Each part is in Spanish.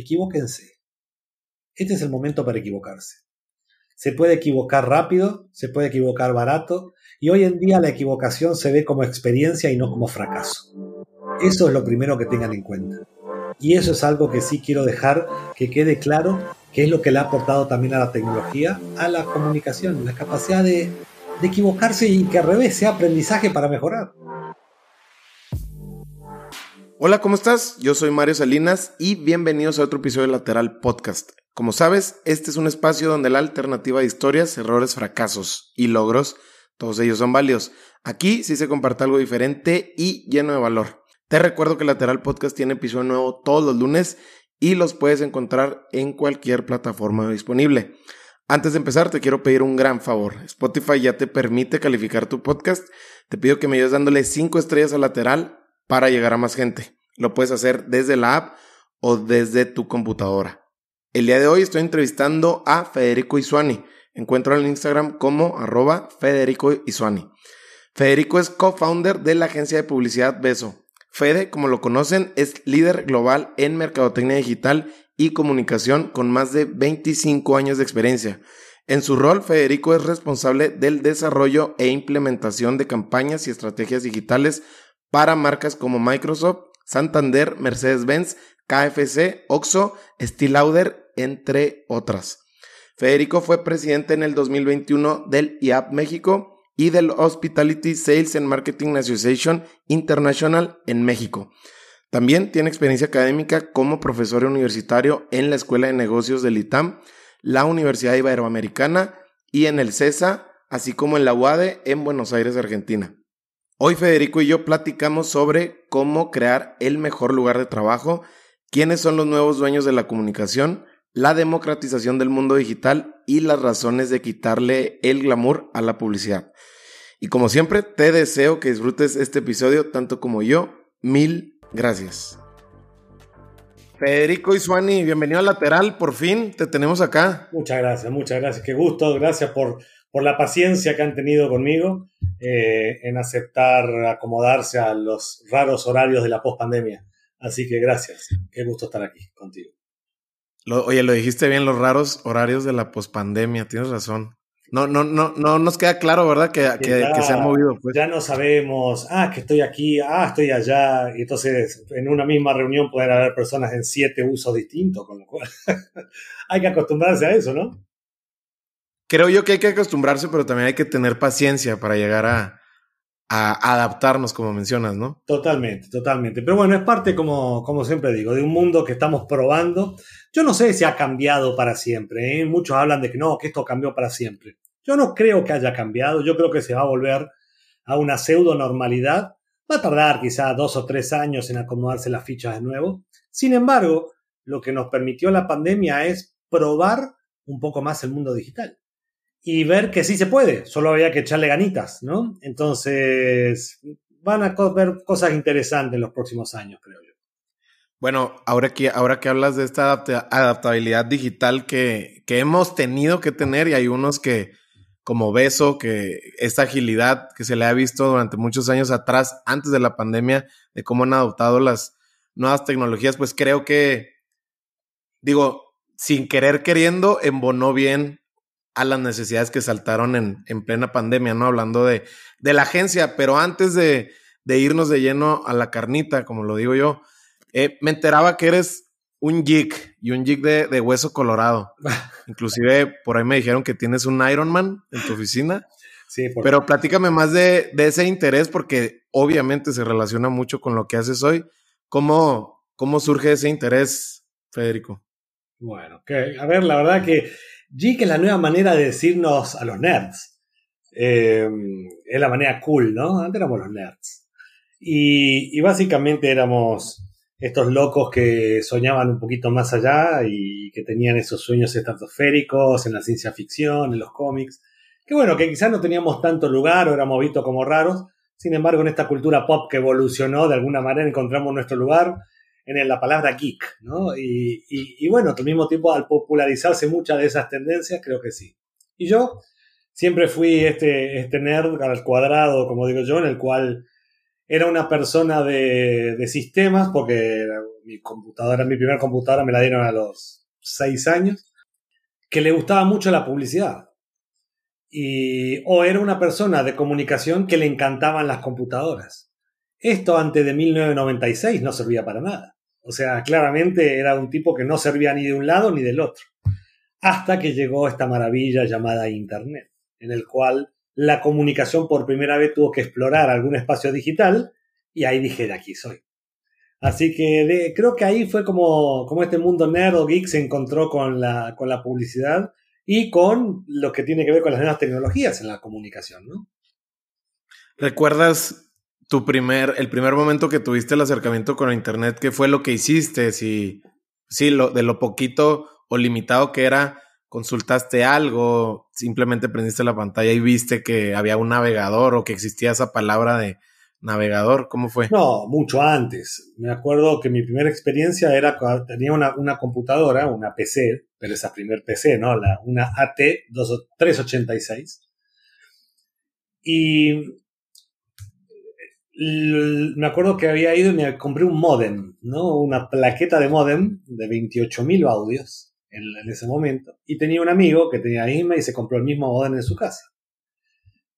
equivóquense. Este es el momento para equivocarse. Se puede equivocar rápido, se puede equivocar barato, y hoy en día la equivocación se ve como experiencia y no como fracaso. Eso es lo primero que tengan en cuenta. Y eso es algo que sí quiero dejar que quede claro, que es lo que le ha aportado también a la tecnología, a la comunicación, la capacidad de, de equivocarse y que al revés sea aprendizaje para mejorar. Hola, ¿cómo estás? Yo soy Mario Salinas y bienvenidos a otro episodio de Lateral Podcast. Como sabes, este es un espacio donde la alternativa de historias, errores, fracasos y logros, todos ellos son válidos. Aquí sí se comparte algo diferente y lleno de valor. Te recuerdo que Lateral Podcast tiene episodio nuevo todos los lunes y los puedes encontrar en cualquier plataforma disponible. Antes de empezar, te quiero pedir un gran favor. Spotify ya te permite calificar tu podcast. Te pido que me ayudes dándole 5 estrellas a lateral para llegar a más gente. Lo puedes hacer desde la app o desde tu computadora. El día de hoy estoy entrevistando a Federico Isuani. Encuentro en Instagram como arroba Federico Isuani. Federico es co-founder de la agencia de publicidad Beso. Fede, como lo conocen, es líder global en mercadotecnia digital y comunicación con más de 25 años de experiencia. En su rol, Federico es responsable del desarrollo e implementación de campañas y estrategias digitales para marcas como Microsoft, Santander, Mercedes-Benz, KFC, Oxo, Steel Lauder, entre otras. Federico fue presidente en el 2021 del IAP México y del Hospitality Sales and Marketing Association International en México. También tiene experiencia académica como profesor universitario en la Escuela de Negocios del ITAM, la Universidad Iberoamericana y en el CESA, así como en la UADE en Buenos Aires, Argentina. Hoy Federico y yo platicamos sobre cómo crear el mejor lugar de trabajo, quiénes son los nuevos dueños de la comunicación, la democratización del mundo digital y las razones de quitarle el glamour a la publicidad. Y como siempre, te deseo que disfrutes este episodio tanto como yo. Mil gracias. Federico Isuani, bienvenido a Lateral, por fin te tenemos acá. Muchas gracias, muchas gracias, qué gusto, gracias por, por la paciencia que han tenido conmigo eh, en aceptar acomodarse a los raros horarios de la pospandemia. Así que gracias, qué gusto estar aquí contigo. oye, lo dijiste bien, los raros horarios de la pospandemia, tienes razón. No, no, no, no nos queda claro, ¿verdad? Que, que, se han movido. Pues. Ya no sabemos, ah, que estoy aquí, ah, estoy allá. Y entonces, en una misma reunión pueden haber personas en siete usos distintos, con lo cual hay que acostumbrarse a eso, ¿no? Creo yo que hay que acostumbrarse, pero también hay que tener paciencia para llegar a, adaptarnos, como mencionas, ¿no? Totalmente, totalmente. Pero bueno, es parte, como, siempre digo, de un mundo que estamos probando. Yo no sé si ha cambiado para siempre. ¿eh? Muchos hablan de que no, que esto cambió para siempre. Yo no creo que haya cambiado. Yo creo que se va a volver a una pseudo normalidad. Va a tardar quizá dos o tres años en acomodarse las fichas de nuevo. Sin embargo, lo que nos permitió la pandemia es probar un poco más el mundo digital y ver que sí se puede, solo había que echarle ganitas, ¿no? Entonces, van a ver cosas interesantes en los próximos años, creo yo. Bueno, ahora que, ahora que hablas de esta adaptabilidad digital que, que hemos tenido que tener y hay unos que, como Beso, que esta agilidad que se le ha visto durante muchos años atrás, antes de la pandemia, de cómo han adoptado las nuevas tecnologías, pues creo que, digo, sin querer queriendo, embonó bien a las necesidades que saltaron en, en plena pandemia, ¿no? Hablando de, de la agencia, pero antes de, de, irnos de lleno a la carnita, como lo digo yo, eh, me enteraba que eres un geek y un geek de, de hueso colorado. Inclusive por ahí me dijeron que tienes un Ironman en tu oficina. Sí, pero platícame más de, de, ese interés porque obviamente se relaciona mucho con lo que haces hoy. ¿Cómo, cómo surge ese interés, Federico? Bueno, que, a ver, la verdad que Geek es la nueva manera de decirnos a los nerds. Eh, es la manera cool, ¿no? Antes éramos los nerds. Y, básicamente éramos estos locos que soñaban un poquito más allá y que tenían esos sueños estratosféricos en la ciencia ficción, en los cómics. Que bueno, que quizás no teníamos tanto lugar o éramos vistos como raros. Sin embargo, en esta cultura pop que evolucionó, de alguna manera encontramos nuestro lugar en la palabra geek, ¿no? Y, bueno, al mismo tiempo, al popularizarse muchas de esas tendencias, creo que sí. Y yo siempre fui este, este nerd al cuadrado, como digo yo, en el cual era una persona de, sistemas, porque mi computadora, mi primera computadora me la dieron a los seis años, que le gustaba mucho la publicidad. Y, o era una persona de comunicación que le encantaban las computadoras. Esto antes de 1996 no servía para nada. O sea, claramente era un tipo que no servía ni de un lado ni del otro. Hasta que llegó esta maravilla llamada Internet, en el cual la comunicación por primera vez tuvo que explorar algún espacio digital y ahí dije, de aquí soy. Así que creo que ahí fue como, como este mundo nerd o geek se encontró con la, con la publicidad y con lo que tiene que ver con las nuevas tecnologías en la comunicación, ¿no? ¿Recuerdas tu primer, el primer momento que tuviste el acercamiento con Internet? ¿Qué fue lo que hiciste? Si, sí, lo, de lo poquito o limitado que era, consultaste algo, simplemente prendiste la pantalla y viste que había un navegador o que existía esa palabra de navegador? ¿Cómo fue? No, mucho antes. Me acuerdo que mi primera experiencia era cuando tenía una, una computadora, una PC, pero esa primer PC, ¿no? La, una AT386. Y me acuerdo que había ido y me compré un modem, ¿no? Una plaqueta de modem de 28.000 audios en, en, ese momento. Y tenía un amigo que tenía IMA y se compró el mismo modem en su casa.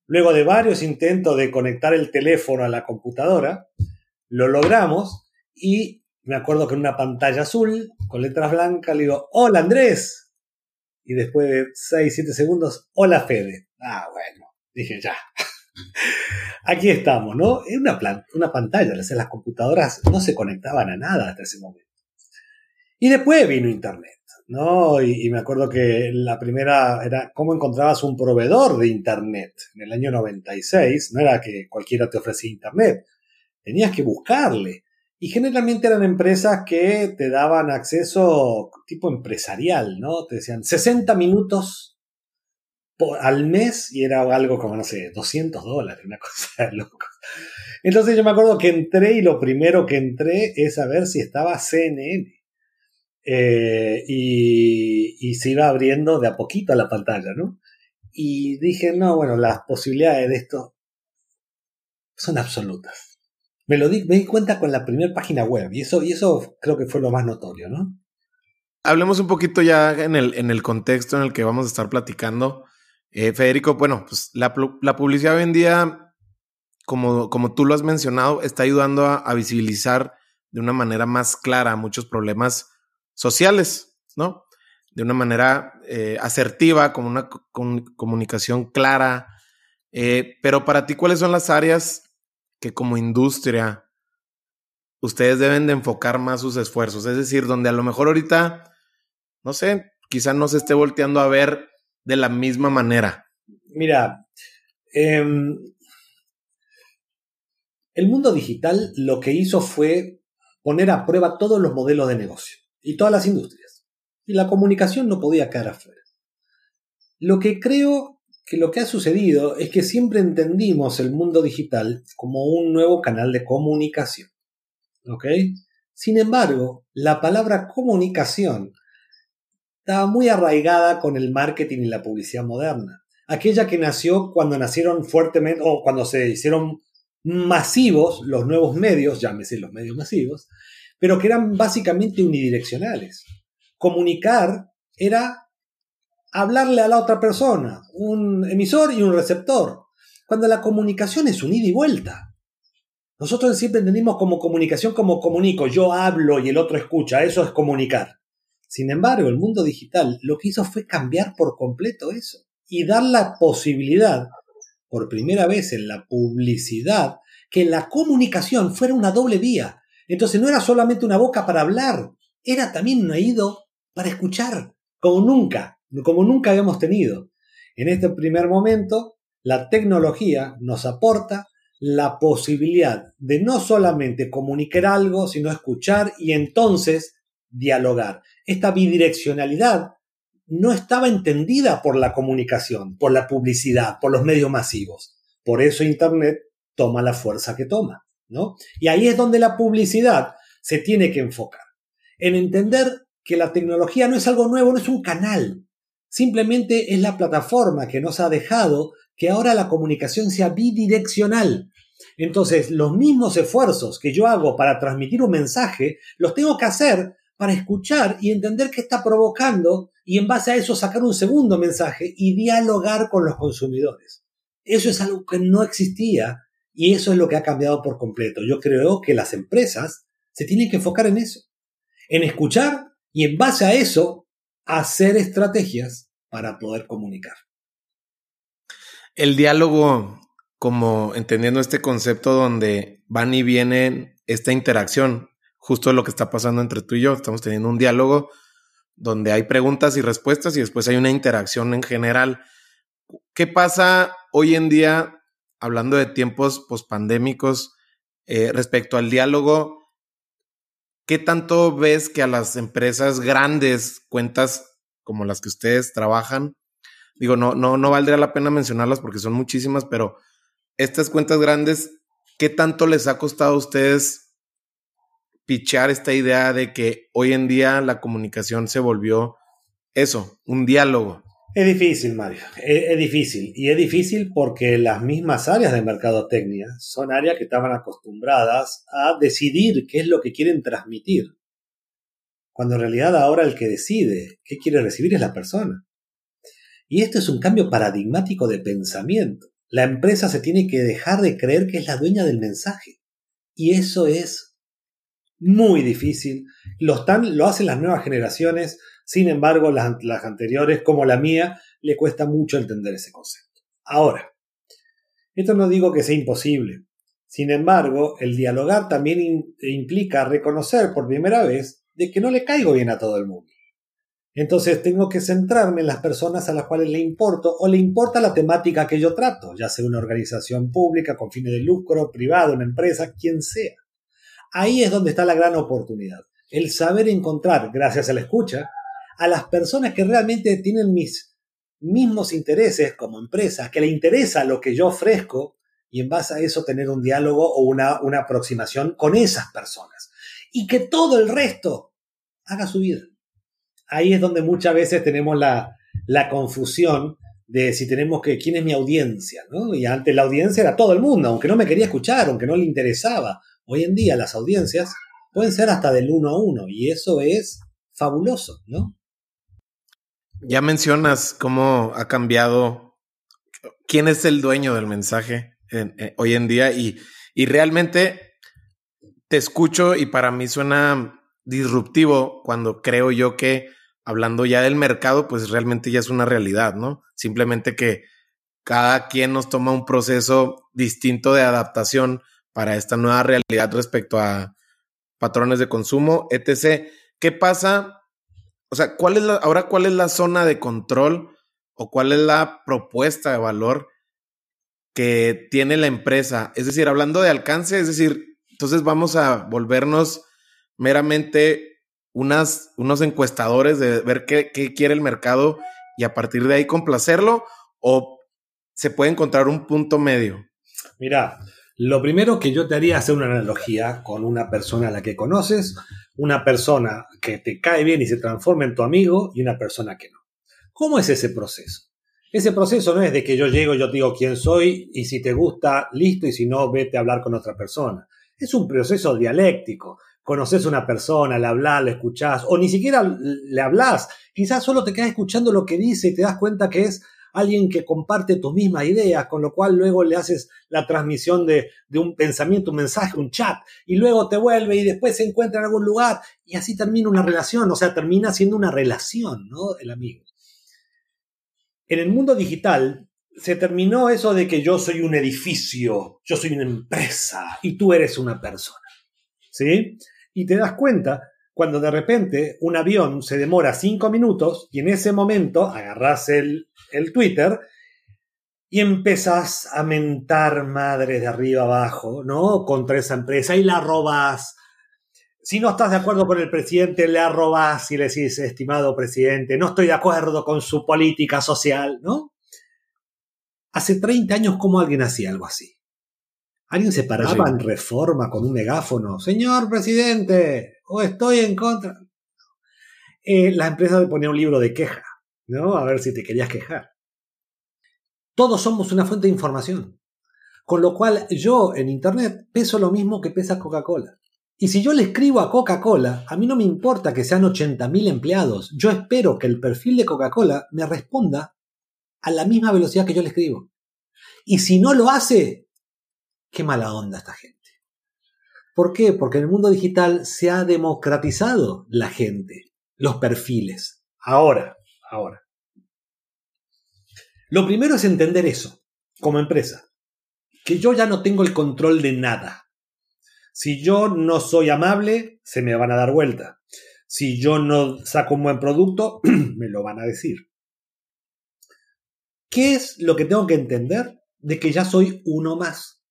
Luego de varios intentos de conectar el teléfono a la computadora, lo logramos y me acuerdo que en una pantalla azul, con letras blancas, le digo, hola Andrés. Y después de 6, 7 segundos, hola Fede. Ah, bueno, dije ya. Aquí estamos, ¿no? En una, una pantalla, las computadoras no se conectaban a nada hasta ese momento. Y después vino Internet. ¿no? Y, me acuerdo que la primera era cómo encontrabas un proveedor de Internet. En el año 96 no era que cualquiera te ofrecía Internet, tenías que buscarle. Y generalmente eran empresas que te daban acceso tipo empresarial, ¿no? Te decían 60 minutos al mes y era algo como, no sé, 200 dólares, una cosa de. Entonces yo me acuerdo que entré y lo primero que entré es a ver si estaba CNN. Eh, y, se iba abriendo de a poquito la pantalla, ¿no? Y dije, no, bueno, las posibilidades de esto son absolutas. Me lo di, me di cuenta con la primera página web y eso, y eso creo que fue lo más notorio, ¿no? Hablemos un poquito ya en el, en el contexto en el que vamos a estar platicando. Eh, Federico, bueno, pues la, publicidad hoy en día, como, como tú lo has mencionado, está ayudando a, visibilizar de una manera más clara muchos problemas sociales, ¿no? De una manera eh, asertiva, con una comunicación clara. Eh, pero para ti, ¿cuáles son las áreas que como industria ustedes deben de enfocar más sus esfuerzos? Es decir, donde a lo mejor ahorita, no sé, quizá no se esté volteando a ver de la misma manera. Mira, em, el mundo digital lo que hizo fue poner a prueba todos los modelos de negocio y todas las industrias. Y la comunicación no podía quedar afuera. Lo que creo que lo que ha sucedido es que siempre entendimos el mundo digital como un nuevo canal de comunicación. ¿Ok? Sin embargo, la palabra comunicación estaba muy arraigada con el marketing y la publicidad moderna. Aquella que nació cuando nacieron fuertemente o cuando se hicieron masivos los nuevos medios, llámese los medios masivos, pero que eran básicamente unidireccionales. Comunicar era hablarle a la otra persona, un emisor y un receptor, cuando la comunicación es un ida y vuelta. Nosotros siempre entendimos como comunicación como comunico, yo hablo y el otro escucha, eso es comunicar. Sin embargo, el mundo digital lo que hizo fue cambiar por completo eso y dar la posibilidad, por primera vez en la publicidad, que la comunicación fuera una doble vía, entonces no era solamente una boca para hablar, era también un oído para escuchar, como nunca, como nunca habíamos tenido. En este primer momento, la tecnología nos aporta la posibilidad de no solamente comunicar algo, sino escuchar y entonces dialogar. Esta bidireccionalidad no estaba entendida por la comunicación, por la publicidad, por los medios masivos. Por eso Internet toma la fuerza que toma. Y ahí es donde la publicidad se tiene que enfocar, en entender que la tecnología no es algo nuevo, no es un canal, simplemente es la plataforma que nos ha dejado que ahora la comunicación sea bidireccional. Entonces, los mismos esfuerzos que yo hago para transmitir un mensaje, los tengo que hacer para escuchar y entender qué está provocando y en base a eso sacar un segundo mensaje y dialogar con los consumidores. Eso es algo que no existía y eso es lo que ha cambiado por completo. Yo creo que las empresas se tienen que enfocar en eso, en escuchar y en base a eso hacer estrategias para poder comunicar. El diálogo, como entendiendo este concepto donde van y vienen esta interacción, justo lo que está pasando entre tú y yo, estamos teniendo un diálogo donde hay preguntas y respuestas y después hay una interacción en general. ¿Qué pasa hoy en día, hablando de tiempos pospandémicos, eh, respecto al diálogo? ¿Qué tanto ves que a las empresas grandes, cuentas como las que ustedes trabajan, digo, no, no, no valdría la pena mencionarlas porque son muchísimas, pero estas cuentas grandes, ¿qué tanto les ha costado a ustedes pichar esta idea de que hoy en día la comunicación se volvió eso, un diálogo? Es difícil, Mario, es, difícil. Y es difícil porque las mismas áreas de mercadotecnia son áreas que estaban acostumbradas a decidir qué es lo que quieren transmitir. Cuando en realidad ahora el que decide qué quiere recibir es la persona. Y esto es un cambio paradigmático de pensamiento. La empresa se tiene que dejar de creer que es la dueña del mensaje. Y eso es muy difícil. Lo, están, lo hacen las nuevas generaciones sin embargo, las, anteriores, como la mía, le cuesta mucho entender ese concepto. Ahora, esto no digo que sea imposible. Sin embargo, el dialogar también implica reconocer por primera vez de que no le caigo bien a todo el mundo. Entonces tengo que centrarme en las personas a las cuales le importo o le importa la temática que yo trato, ya sea una organización pública con fines de lucro, privado, una empresa, quien sea. Ahí es donde está la gran oportunidad. El saber encontrar, gracias a la escucha, a las personas que realmente tienen mis mismos intereses como empresa, que le interesa lo que yo ofrezco y en base a eso tener un diálogo o una, una aproximación con esas personas. Y que todo el resto haga su vida. Ahí es donde muchas veces tenemos la, la confusión de si tenemos que, quién es mi audiencia, ¿no? Y antes la audiencia era todo el mundo, aunque no me quería escuchar, aunque no le interesaba. Hoy en día las audiencias pueden ser hasta del uno a uno y eso es fabuloso, ¿no? Ya mencionas cómo ha cambiado, quién es el dueño del mensaje eh, hoy en día y, y realmente te escucho y para mí suena disruptivo cuando creo yo que hablando ya del mercado, pues realmente ya es una realidad, ¿no? Simplemente que cada quien nos toma un proceso distinto de adaptación para esta nueva realidad respecto a patrones de consumo, etc. ¿Qué pasa o sea, ¿cuál es la, ahora cuál es la zona de control o cuál es la propuesta de valor que tiene la empresa? Es decir, hablando de alcance, es decir, entonces vamos a volvernos meramente unas, unos encuestadores de ver qué, qué quiere el mercado y a partir de ahí complacerlo o se puede encontrar un punto medio. Mira, lo primero que yo te haría es hacer una analogía con una persona a la que conoces una persona que te cae bien y se transforma en tu amigo y una persona que no. ¿Cómo es ese proceso? Ese proceso no es de que yo llego, yo te digo quién soy y si te gusta, listo, y si no, vete a hablar con otra persona. Es un proceso dialéctico. Conoces a una persona, le hablas, le escuchás, o ni siquiera le hablas. Quizás solo te quedas escuchando lo que dice y te das cuenta que es alguien que comparte tus mismas ideas, con lo cual luego le haces la transmisión de, un pensamiento, un mensaje, un chat, y luego te vuelve y después se encuentra en algún lugar y así termina una relación, o sea, termina siendo una relación, ¿no? El amigo. En el mundo digital se terminó eso de que yo soy un edificio, yo soy una empresa y tú eres una persona, ¿sí? Y te das cuenta cuando de repente un avión se demora cinco minutos y en ese momento agarras el el Twitter y empezás a mentar madres de arriba abajo, ¿no? Contra esa empresa y la robas. Si no estás de acuerdo con el presidente, le arrobas y le decís, estimado presidente, no estoy de acuerdo con su política social, ¿no? Hace 30 años, ¿cómo alguien hacía algo así? ¿Alguien se paraba en reforma con un megáfono? Señor presidente, o estoy en contra. Eh, la empresa ponía un libro de queja. ¿no? A ver si te querías quejar. Todos somos una fuente de información. Con lo cual yo en Internet peso lo mismo que pesa Coca-Cola. Y si yo le escribo a Coca-Cola, a mí no me importa que sean 80.000 empleados. Yo espero que el perfil de Coca-Cola me responda a la misma velocidad que yo le escribo. Y si no lo hace, qué mala onda esta gente. ¿Por qué? Porque en el mundo digital se ha democratizado la gente, los perfiles. Ahora, ahora. Lo primero es entender eso, como empresa, que yo ya no tengo el control de nada. Si yo no soy amable, se me van a dar vuelta. Si yo no saco un buen producto, me lo van a decir. ¿Qué es lo que tengo que entender? De que ya soy uno más.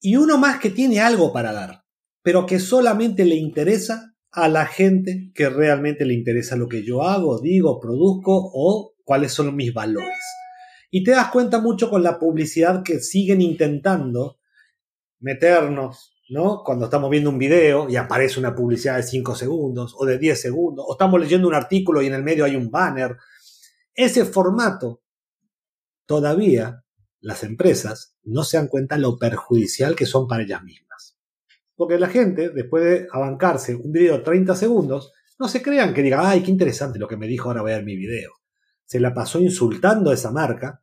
Y uno más que tiene algo para dar, pero que solamente le interesa a la gente que realmente le interesa lo que yo hago, digo, produzco o cuáles son mis valores. Y te das cuenta mucho con la publicidad que siguen intentando meternos, ¿no? Cuando estamos viendo un video y aparece una publicidad de 5 segundos o de 10 segundos, o estamos leyendo un artículo y en el medio hay un banner. Ese formato todavía las empresas no se dan cuenta lo perjudicial que son para ellas mismas. Porque la gente, después de abancarse un video de 30 segundos, no se crean que diga, ay, qué interesante lo que me dijo, ahora voy a ver mi video. Se la pasó insultando a esa marca.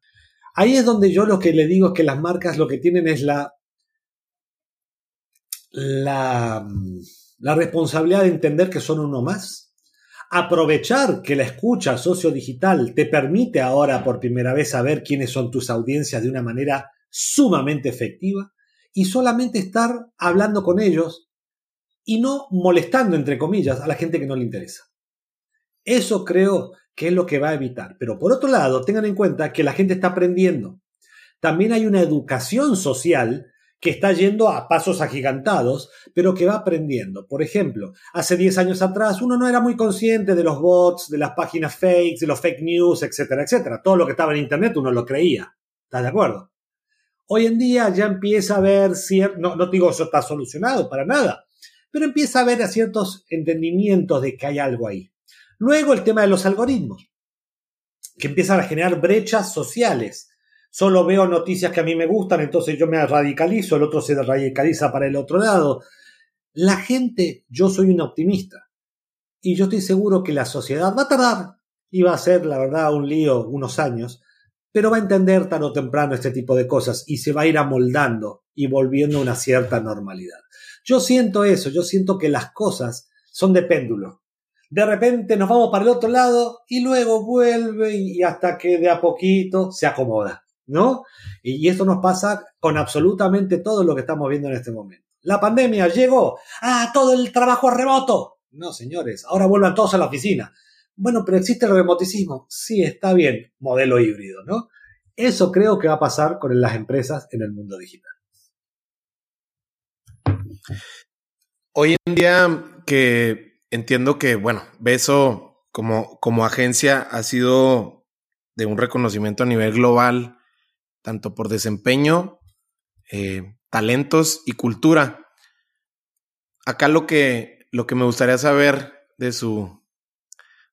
Ahí es donde yo lo que le digo es que las marcas lo que tienen es la, la, la responsabilidad de entender que son uno más aprovechar que la escucha sociodigital te permite ahora por primera vez saber quiénes son tus audiencias de una manera sumamente efectiva y solamente estar hablando con ellos y no molestando, entre comillas, a la gente que no le interesa. Eso creo que es lo que va a evitar. Pero por otro lado, tengan en cuenta que la gente está aprendiendo. También hay una educación social que está yendo a pasos agigantados, pero que va aprendiendo. Por ejemplo, hace 10 años atrás uno no era muy consciente de los bots, de las páginas fakes, de los fake news, etcétera, etcétera. Todo lo que estaba en Internet uno lo creía. ¿Estás de acuerdo? Hoy en día ya empieza a haber cierto, no, no digo eso está solucionado para nada, pero empieza a haber ciertos entendimientos de que hay algo ahí. Luego el tema de los algoritmos, que empiezan a generar brechas sociales solo veo noticias que a mí me gustan, entonces yo me radicalizo, el otro se radicaliza para el otro lado. La gente, yo soy un optimista y yo estoy seguro que la sociedad va a tardar y va a ser, la verdad, un lío unos años, pero va a entender tarde o temprano este tipo de cosas y se va a ir amoldando y volviendo a una cierta normalidad. Yo siento eso, yo siento que las cosas son de péndulo. De repente nos vamos para el otro lado y luego vuelve y hasta que de a poquito se acomoda. ¿no? Y, esto nos pasa con absolutamente todo lo que estamos viendo en este momento. La pandemia llegó, ah, todo el trabajo remoto. No, señores, ahora vuelvan todos a la oficina. Bueno, pero existe el remoticismo. Sí, está bien, modelo híbrido, ¿no? Eso creo que va a pasar con las empresas en el mundo digital. Hoy en día que entiendo que, bueno, Beso como, como agencia ha sido de un reconocimiento a nivel global tanto por desempeño, eh, talentos y cultura. Acá lo que, lo que me gustaría saber de su,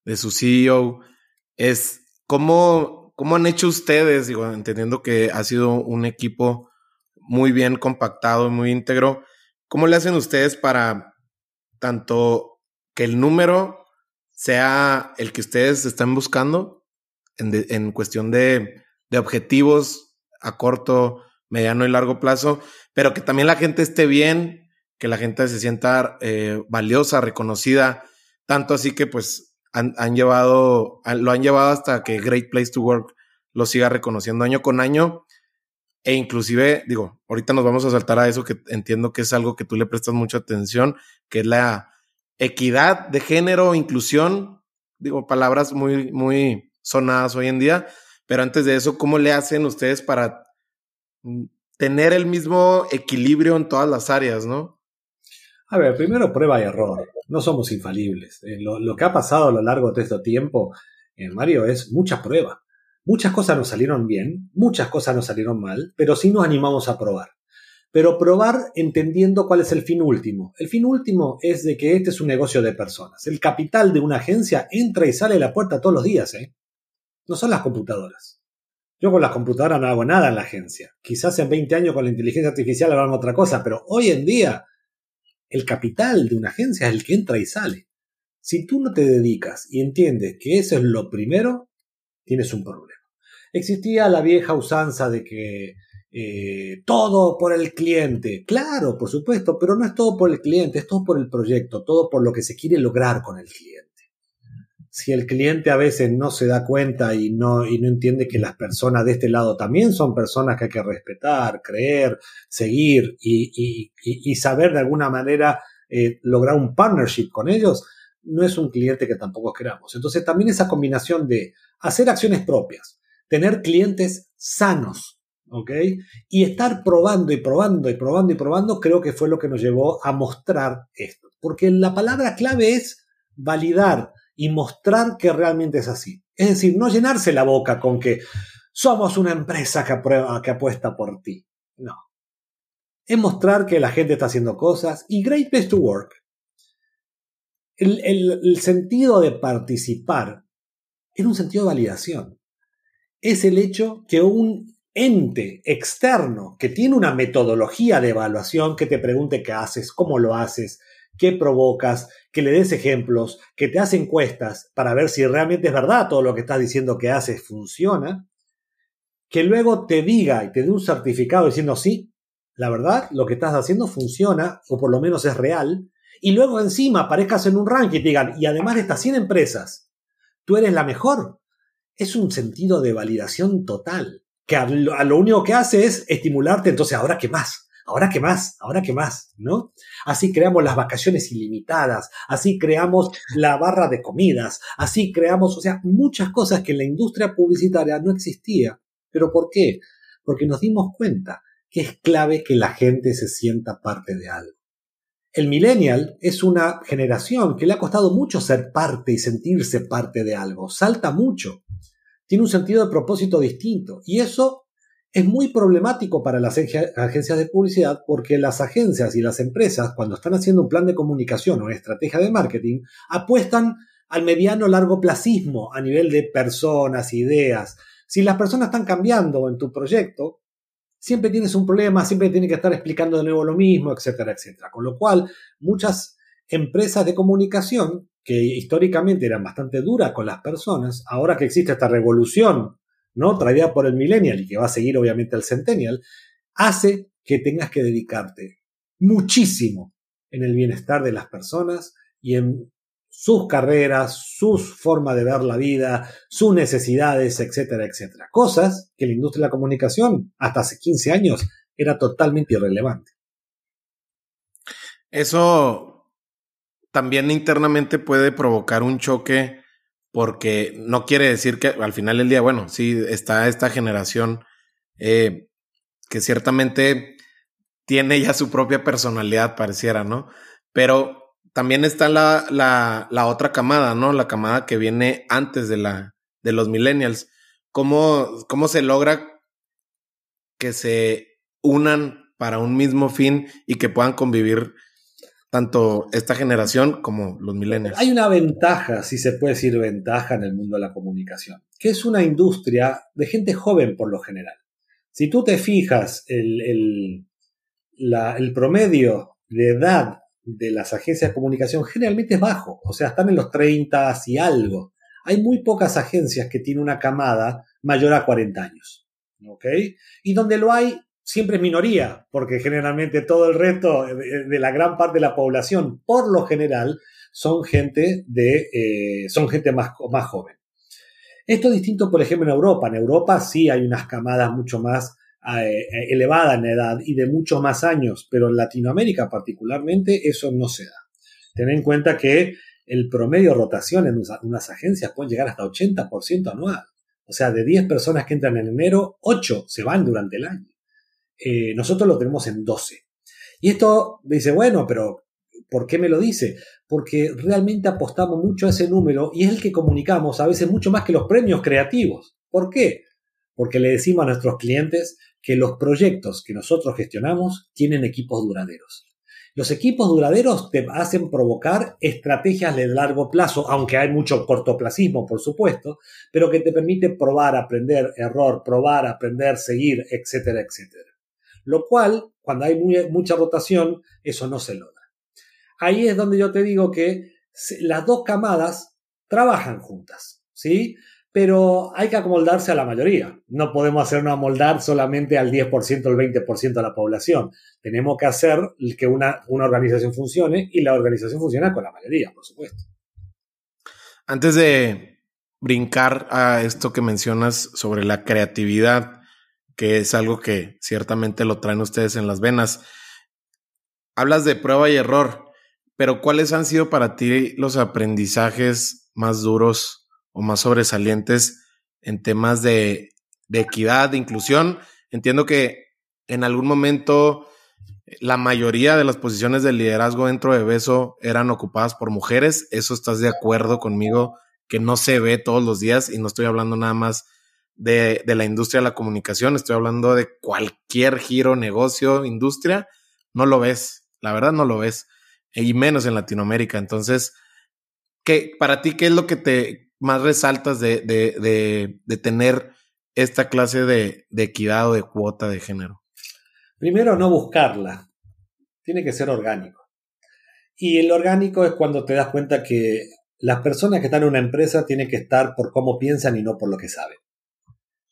de su CEO es cómo, cómo han hecho ustedes, digo, entendiendo que ha sido un equipo muy bien compactado, muy íntegro, ¿cómo le hacen ustedes para tanto que el número sea el que ustedes están buscando en, en cuestión de, de objetivos a corto, mediano y largo plazo, pero que también la gente esté bien, que la gente se sienta eh, valiosa, reconocida, tanto así que pues han, llevado, lo han llevado hasta que Great Place to Work lo siga reconociendo año con año. E inclusive, digo, ahorita nos vamos a saltar a eso que entiendo que es algo que tú le prestas mucha atención, que es la equidad de género, inclusión, digo, palabras muy, muy sonadas hoy en día, pero antes de eso, ¿cómo le hacen ustedes para mm, tener el mismo equilibrio en todas las áreas, no? A ver, primero prueba y error. No somos infalibles. Eh, lo, que ha pasado a lo largo de este tiempo, en Mario, es mucha prueba. Muchas cosas nos salieron bien, muchas cosas nos salieron mal, pero sí nos animamos a probar. Pero probar entendiendo cuál es el fin último. El fin último es de que este es un negocio de personas. El capital de una agencia entra y sale de la puerta todos los días, ¿eh? no son las computadoras. Yo con las computadoras no hago nada en la agencia. Quizás en 20 años con la inteligencia artificial hagamos otra cosa, pero hoy en día el capital de una agencia es el que entra y sale. Si tú no te dedicas y entiendes que eso es lo primero, tienes un problema. Existía la vieja usanza de que eh, todo por el cliente. Claro, por supuesto, pero no es todo por el cliente, es todo por el proyecto, todo por lo que se quiere lograr con el cliente. Si el cliente a veces no se da cuenta y no, y no entiende que las personas de este lado también son personas que hay que respetar, creer, seguir y, saber de alguna manera eh, lograr un partnership con ellos, no es un cliente que tampoco queramos. Entonces también esa combinación de hacer acciones propias, tener clientes sanos, ¿ok? Y estar probando y probando y probando y probando, creo que fue lo que nos llevó a mostrar esto. Porque la palabra clave es validar y mostrar que realmente es así. Es decir, no llenarse la boca con que somos una empresa que, que apuesta por ti. No. Es mostrar que la gente está haciendo cosas y Great Place to Work. el sentido de participar en un sentido de validación. Es el hecho que un ente externo que tiene una metodología de evaluación que te pregunte qué haces, cómo lo haces, qué provocas, que le des ejemplos, que te hace encuestas para ver si realmente es verdad todo lo que estás diciendo que haces funciona, que luego te diga y te dé un certificado diciendo sí, la verdad, lo que estás haciendo funciona o por lo menos es real, y luego encima aparezcas en un ranking y te digan, y además de estas 100 empresas, tú eres la mejor. Es un sentido de validación total, que a lo, único que hace es estimularte, entonces, ¿ahora qué más? ¿Ahora qué más? ¿Ahora qué más? ¿No? Así creamos las vacaciones ilimitadas, así creamos la barra de comidas, así creamos, o sea, muchas cosas que en la industria publicitaria no existía. ¿Pero por qué? Porque nos dimos cuenta que es clave que la gente se sienta parte de algo. El millennial es una generación que le ha costado mucho ser parte y sentirse parte de algo. Salta mucho. Tiene un sentido de propósito distinto. Y eso es muy problemático para las agencias de publicidad porque las agencias y las empresas, cuando están haciendo un plan de comunicación o estrategia de marketing, apuestan al mediano largo placismo a nivel de personas, ideas. Si las personas están cambiando en tu proyecto, siempre tienes un problema, siempre tienes que estar explicando de nuevo lo mismo, etcétera, etcétera. Con lo cual, muchas empresas de comunicación que históricamente eran bastante duras con las personas, ahora que existe esta revolución, ¿no? Traída por el millennial y que va a seguir obviamente el centennial, hace que tengas que dedicarte muchísimo en el bienestar de las personas y en sus carreras, sus formas de ver la vida, sus necesidades, etcétera, etcétera. Cosas que la industria de la comunicación hasta hace 15 años era totalmente irrelevante. Eso también internamente puede provocar un choque porque no quiere decir que al final del día, bueno, sí está esta generación eh, que ciertamente tiene ya su propia personalidad, pareciera, ¿no? Pero también está la, la, la, otra camada, ¿no? La camada que viene antes de, la, de los millennials. ¿Cómo, ¿Cómo se logra que se unan para un mismo fin y que puedan convivir tanto esta generación como los millennials? Hay una ventaja, si se puede decir ventaja en el mundo de la comunicación, que es una industria de gente joven por lo general. Si tú te fijas, el, el, el promedio de edad de las agencias de comunicación generalmente es bajo, o sea, están en los 30 y algo. Hay muy pocas agencias que tienen una camada mayor a 40 años. ¿Ok? Y donde lo hay, siempre es minoría, porque generalmente todo el resto de la gran parte de la población, por lo general, son gente, de, eh, son gente más, más joven. Esto es distinto, por ejemplo, en Europa. En Europa sí hay unas camadas mucho más eh, elevada en edad y de muchos más años, pero en Latinoamérica particularmente eso no se da. Ten en cuenta que el promedio de rotación en unas agencias puede llegar hasta 80% anual. O sea, de 10 personas que entran en enero, 8 se van durante el año. Eh, nosotros lo tenemos en 12. Y esto dice, bueno, pero ¿por qué me lo dice? Porque realmente apostamos mucho a ese número y es el que comunicamos a veces mucho más que los premios creativos. ¿Por qué? Porque le decimos a nuestros clientes que los proyectos que nosotros gestionamos tienen equipos duraderos. Los equipos duraderos te hacen provocar estrategias de largo plazo, aunque hay mucho cortoplacismo, por supuesto, pero que te permite probar, aprender, error, probar, aprender, seguir, etcétera, etcétera. Lo cual, cuando hay mucha rotación, eso no se logra. Ahí es donde yo te digo que las dos camadas trabajan juntas, ¿sí? pero hay que acomoldarse a la mayoría. No podemos hacernos amoldar solamente al 10% o el 20% de la población. Tenemos que hacer que una, una organización funcione y la organización funciona con la mayoría, por supuesto. Antes de brincar a esto que mencionas sobre la creatividad, que es algo que ciertamente lo traen ustedes en las venas, hablas de prueba y error, pero ¿cuáles han sido para ti los aprendizajes más duros o más sobresalientes en temas de, equidad, de inclusión. Entiendo que en algún momento la mayoría de las posiciones de liderazgo dentro de Beso eran ocupadas por mujeres. Eso estás de acuerdo conmigo, que no se ve todos los días y no estoy hablando nada más de, de, la industria de la comunicación, estoy hablando de cualquier giro, negocio, industria. No lo ves, la verdad no lo ves, y menos en Latinoamérica. Entonces, ¿qué, para ti, ¿qué es lo que te, más resaltas de, de, de, tener esta clase de, equidad o de cuota de género? Primero, no buscarla. Tiene que ser orgánico. Y el orgánico es cuando te das cuenta que las personas que están en una empresa tienen que estar por cómo piensan y no por lo que saben.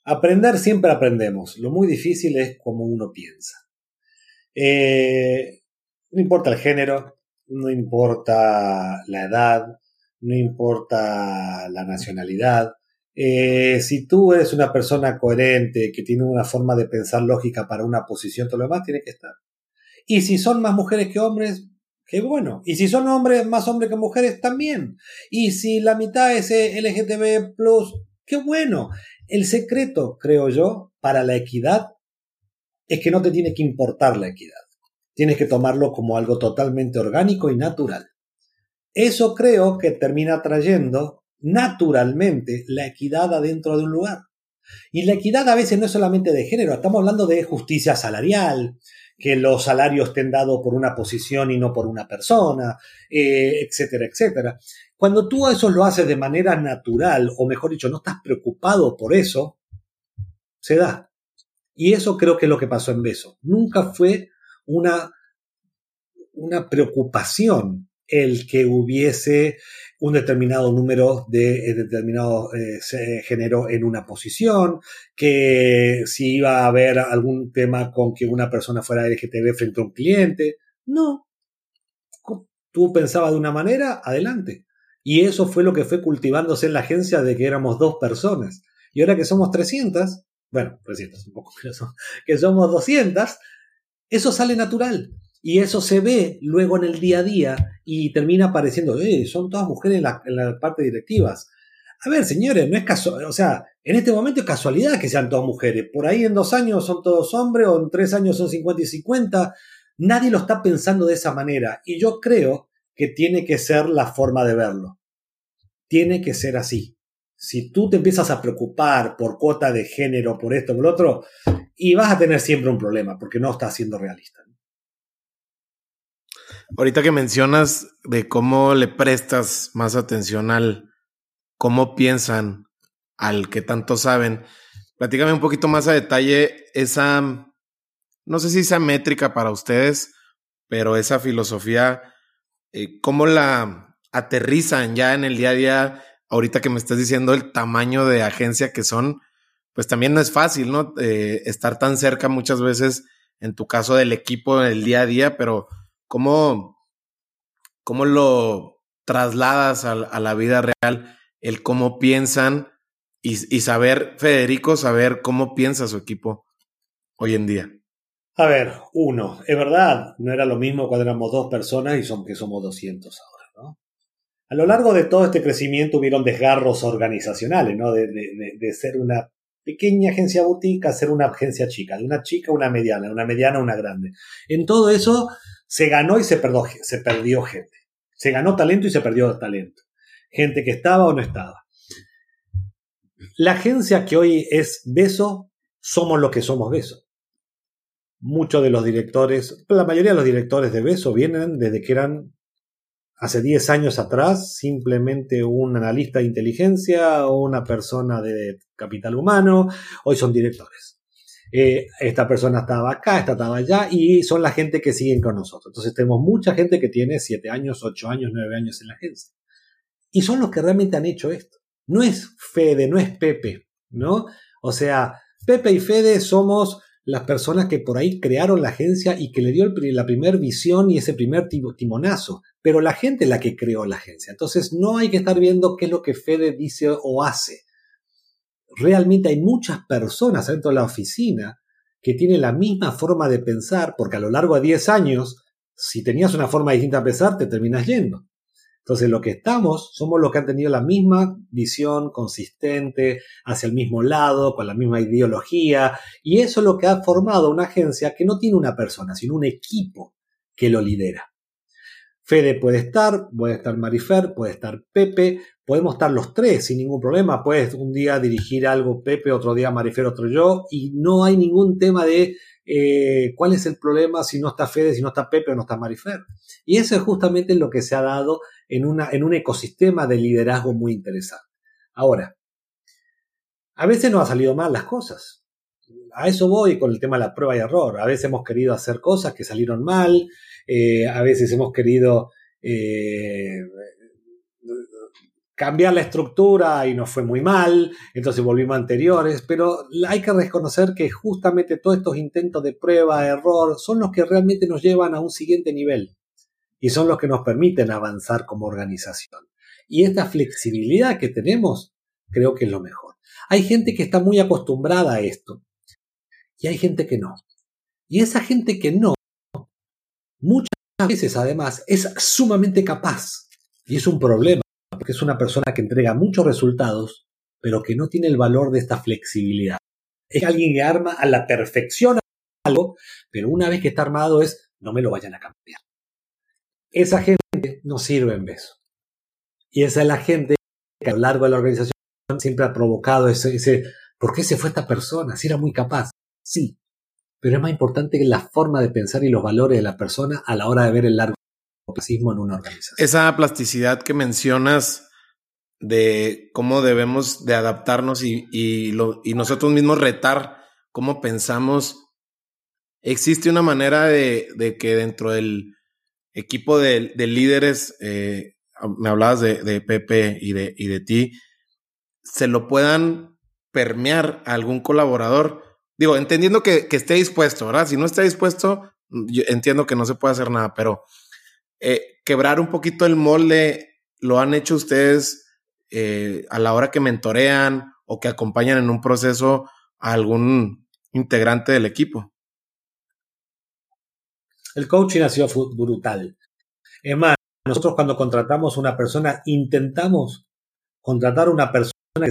Aprender siempre aprendemos. Lo muy difícil es cómo uno piensa. Eh, no importa el género, no importa la edad, no importa la nacionalidad. Eh, si tú eres una persona coherente, que tiene una forma de pensar lógica para una posición, todo lo demás tiene que estar. Y si son más mujeres que hombres, qué bueno. Y si son hombres, más hombres que mujeres, también. Y si la mitad es LGTB, qué bueno. El secreto, creo yo, para la equidad es que no te tiene que importar la equidad. Tienes que tomarlo como algo totalmente orgánico y natural. Eso creo que termina trayendo naturalmente la equidad adentro de un lugar. Y la equidad a veces no es solamente de género, estamos hablando de justicia salarial, que los salarios estén dados por una posición y no por una persona, eh, etcétera, etcétera. Cuando tú eso lo haces de manera natural, o mejor dicho, no estás preocupado por eso, se da. Y eso creo que es lo que pasó en Beso. Nunca fue una, una preocupación el que hubiese un determinado número de eh, determinado eh, género en una posición, que si iba a haber algún tema con que una persona fuera LGTB frente a un cliente. No. Tú pensabas de una manera, adelante. Y eso fue lo que fue cultivándose en la agencia de que éramos dos personas. Y ahora que somos 300, bueno, 300 un poco que somos 200, eso sale natural. Y eso se ve luego en el día a día y termina apareciendo, son todas mujeres en la, en parte directivas. A ver, señores, no es casual, o sea, en este momento es casualidad que sean todas mujeres. Por ahí en dos años son todos hombres o en tres años son 50 y 50. Nadie lo está pensando de esa manera. Y yo creo que tiene que ser la forma de verlo. Tiene que ser así. Si tú te empiezas a preocupar por cuota de género, por esto, por otro, y vas a tener siempre un problema porque no estás siendo realista. Ahorita que mencionas de cómo le prestas más atención al cómo piensan, al que tanto saben, platícame un poquito más a detalle esa, no sé si esa métrica para ustedes, pero esa filosofía, eh, cómo la aterrizan ya en el día a día, ahorita que me estás diciendo el tamaño de agencia que son, pues también no es fácil, ¿no? Eh, estar tan cerca muchas veces, en tu caso del equipo, en el día a día, pero ¿Cómo, cómo lo trasladas a, la vida real, el cómo piensan y, saber, Federico, saber cómo piensa su equipo hoy en día? A ver, uno, es verdad, no era lo mismo cuando éramos dos personas y son, que somos 200 ahora, ¿no? A lo largo de todo este crecimiento hubieron desgarros organizacionales, ¿no? De, de, ser una pequeña agencia boutique a ser una agencia chica, de una chica a una mediana, de una mediana a una grande. En todo eso se ganó y se perdió, se perdió gente. Se ganó talento y se perdió talento. Gente que estaba o no estaba. La agencia que hoy es Beso, somos lo que somos Beso. Muchos de los directores, la mayoría de los directores de Beso vienen desde que eran hace 10 años atrás simplemente un analista de inteligencia o una persona de capital humano, hoy son directores. Eh, esta persona estaba acá, esta estaba allá, y son la gente que siguen con nosotros. Entonces tenemos mucha gente que tiene 7 años, 8 años, 9 años en la agencia. Y son los que realmente han hecho esto. No es Fede, no es Pepe, ¿no? O sea, Pepe y Fede somos las personas que por ahí crearon la agencia y que le dio la primera visión y ese primer timonazo. Pero la gente es la que creó la agencia. Entonces no hay que estar viendo qué es lo que Fede dice o hace. Realmente hay muchas personas dentro de la oficina que tienen la misma forma de pensar, porque a lo largo de 10 años, si tenías una forma distinta de pensar, te terminas yendo. Entonces, lo que estamos somos los que han tenido la misma visión consistente, hacia el mismo lado, con la misma ideología, y eso es lo que ha formado una agencia que no tiene una persona, sino un equipo que lo lidera. Fede puede estar, puede estar Marifer, puede estar Pepe, podemos estar los tres sin ningún problema. Puedes un día dirigir algo Pepe, otro día Marifer, otro yo, y no hay ningún tema de eh, cuál es el problema si no está Fede, si no está Pepe o no está Marifer. Y eso es justamente lo que se ha dado en, un ecosistema de liderazgo muy interesante. Ahora, a veces no ha salido mal las cosas. A eso voy con el tema de la prueba y error. A veces hemos querido hacer cosas que salieron mal, eh, a veces hemos querido eh, cambiar la estructura y nos fue muy mal, entonces volvimos a anteriores, pero hay que reconocer que justamente todos estos intentos de prueba, error, son los que realmente nos llevan a un siguiente nivel y son los que nos permiten avanzar como organización. Y esta flexibilidad que tenemos, creo que es lo mejor. Hay gente que está muy acostumbrada a esto y hay gente que no. Y esa gente que no, muchas veces además, es sumamente capaz. Y es un problema, porque es una persona que entrega muchos resultados, pero que no tiene el valor de esta flexibilidad. Es alguien que arma a la perfección algo, pero una vez que está armado es, no me lo vayan a cambiar. Esa gente no sirve en beso. Y esa es la gente que a lo largo de la organización siempre ha provocado ese, ese ¿por qué se fue esta persona? Si era muy capaz. Sí, pero es más importante que la forma de pensar y los valores de la persona a la hora de ver el largo en una organización. Esa plasticidad que mencionas de cómo debemos de adaptarnos y, y, nosotros mismos retar cómo pensamos, existe una manera de, de que dentro del equipo de, líderes, eh, me hablabas de, Pepe y de, y de ti, se lo puedan permear a algún colaborador. Digo, entendiendo que, esté dispuesto, ¿verdad? Si no está dispuesto, entiendo que no se puede hacer nada, pero eh, quebrar un poquito el molde, lo han hecho ustedes eh, a la hora que mentorean o que acompañan en un proceso a algún integrante del equipo. El coaching ha sido brutal. Es más, nosotros cuando contratamos una persona, intentamos contratar una persona que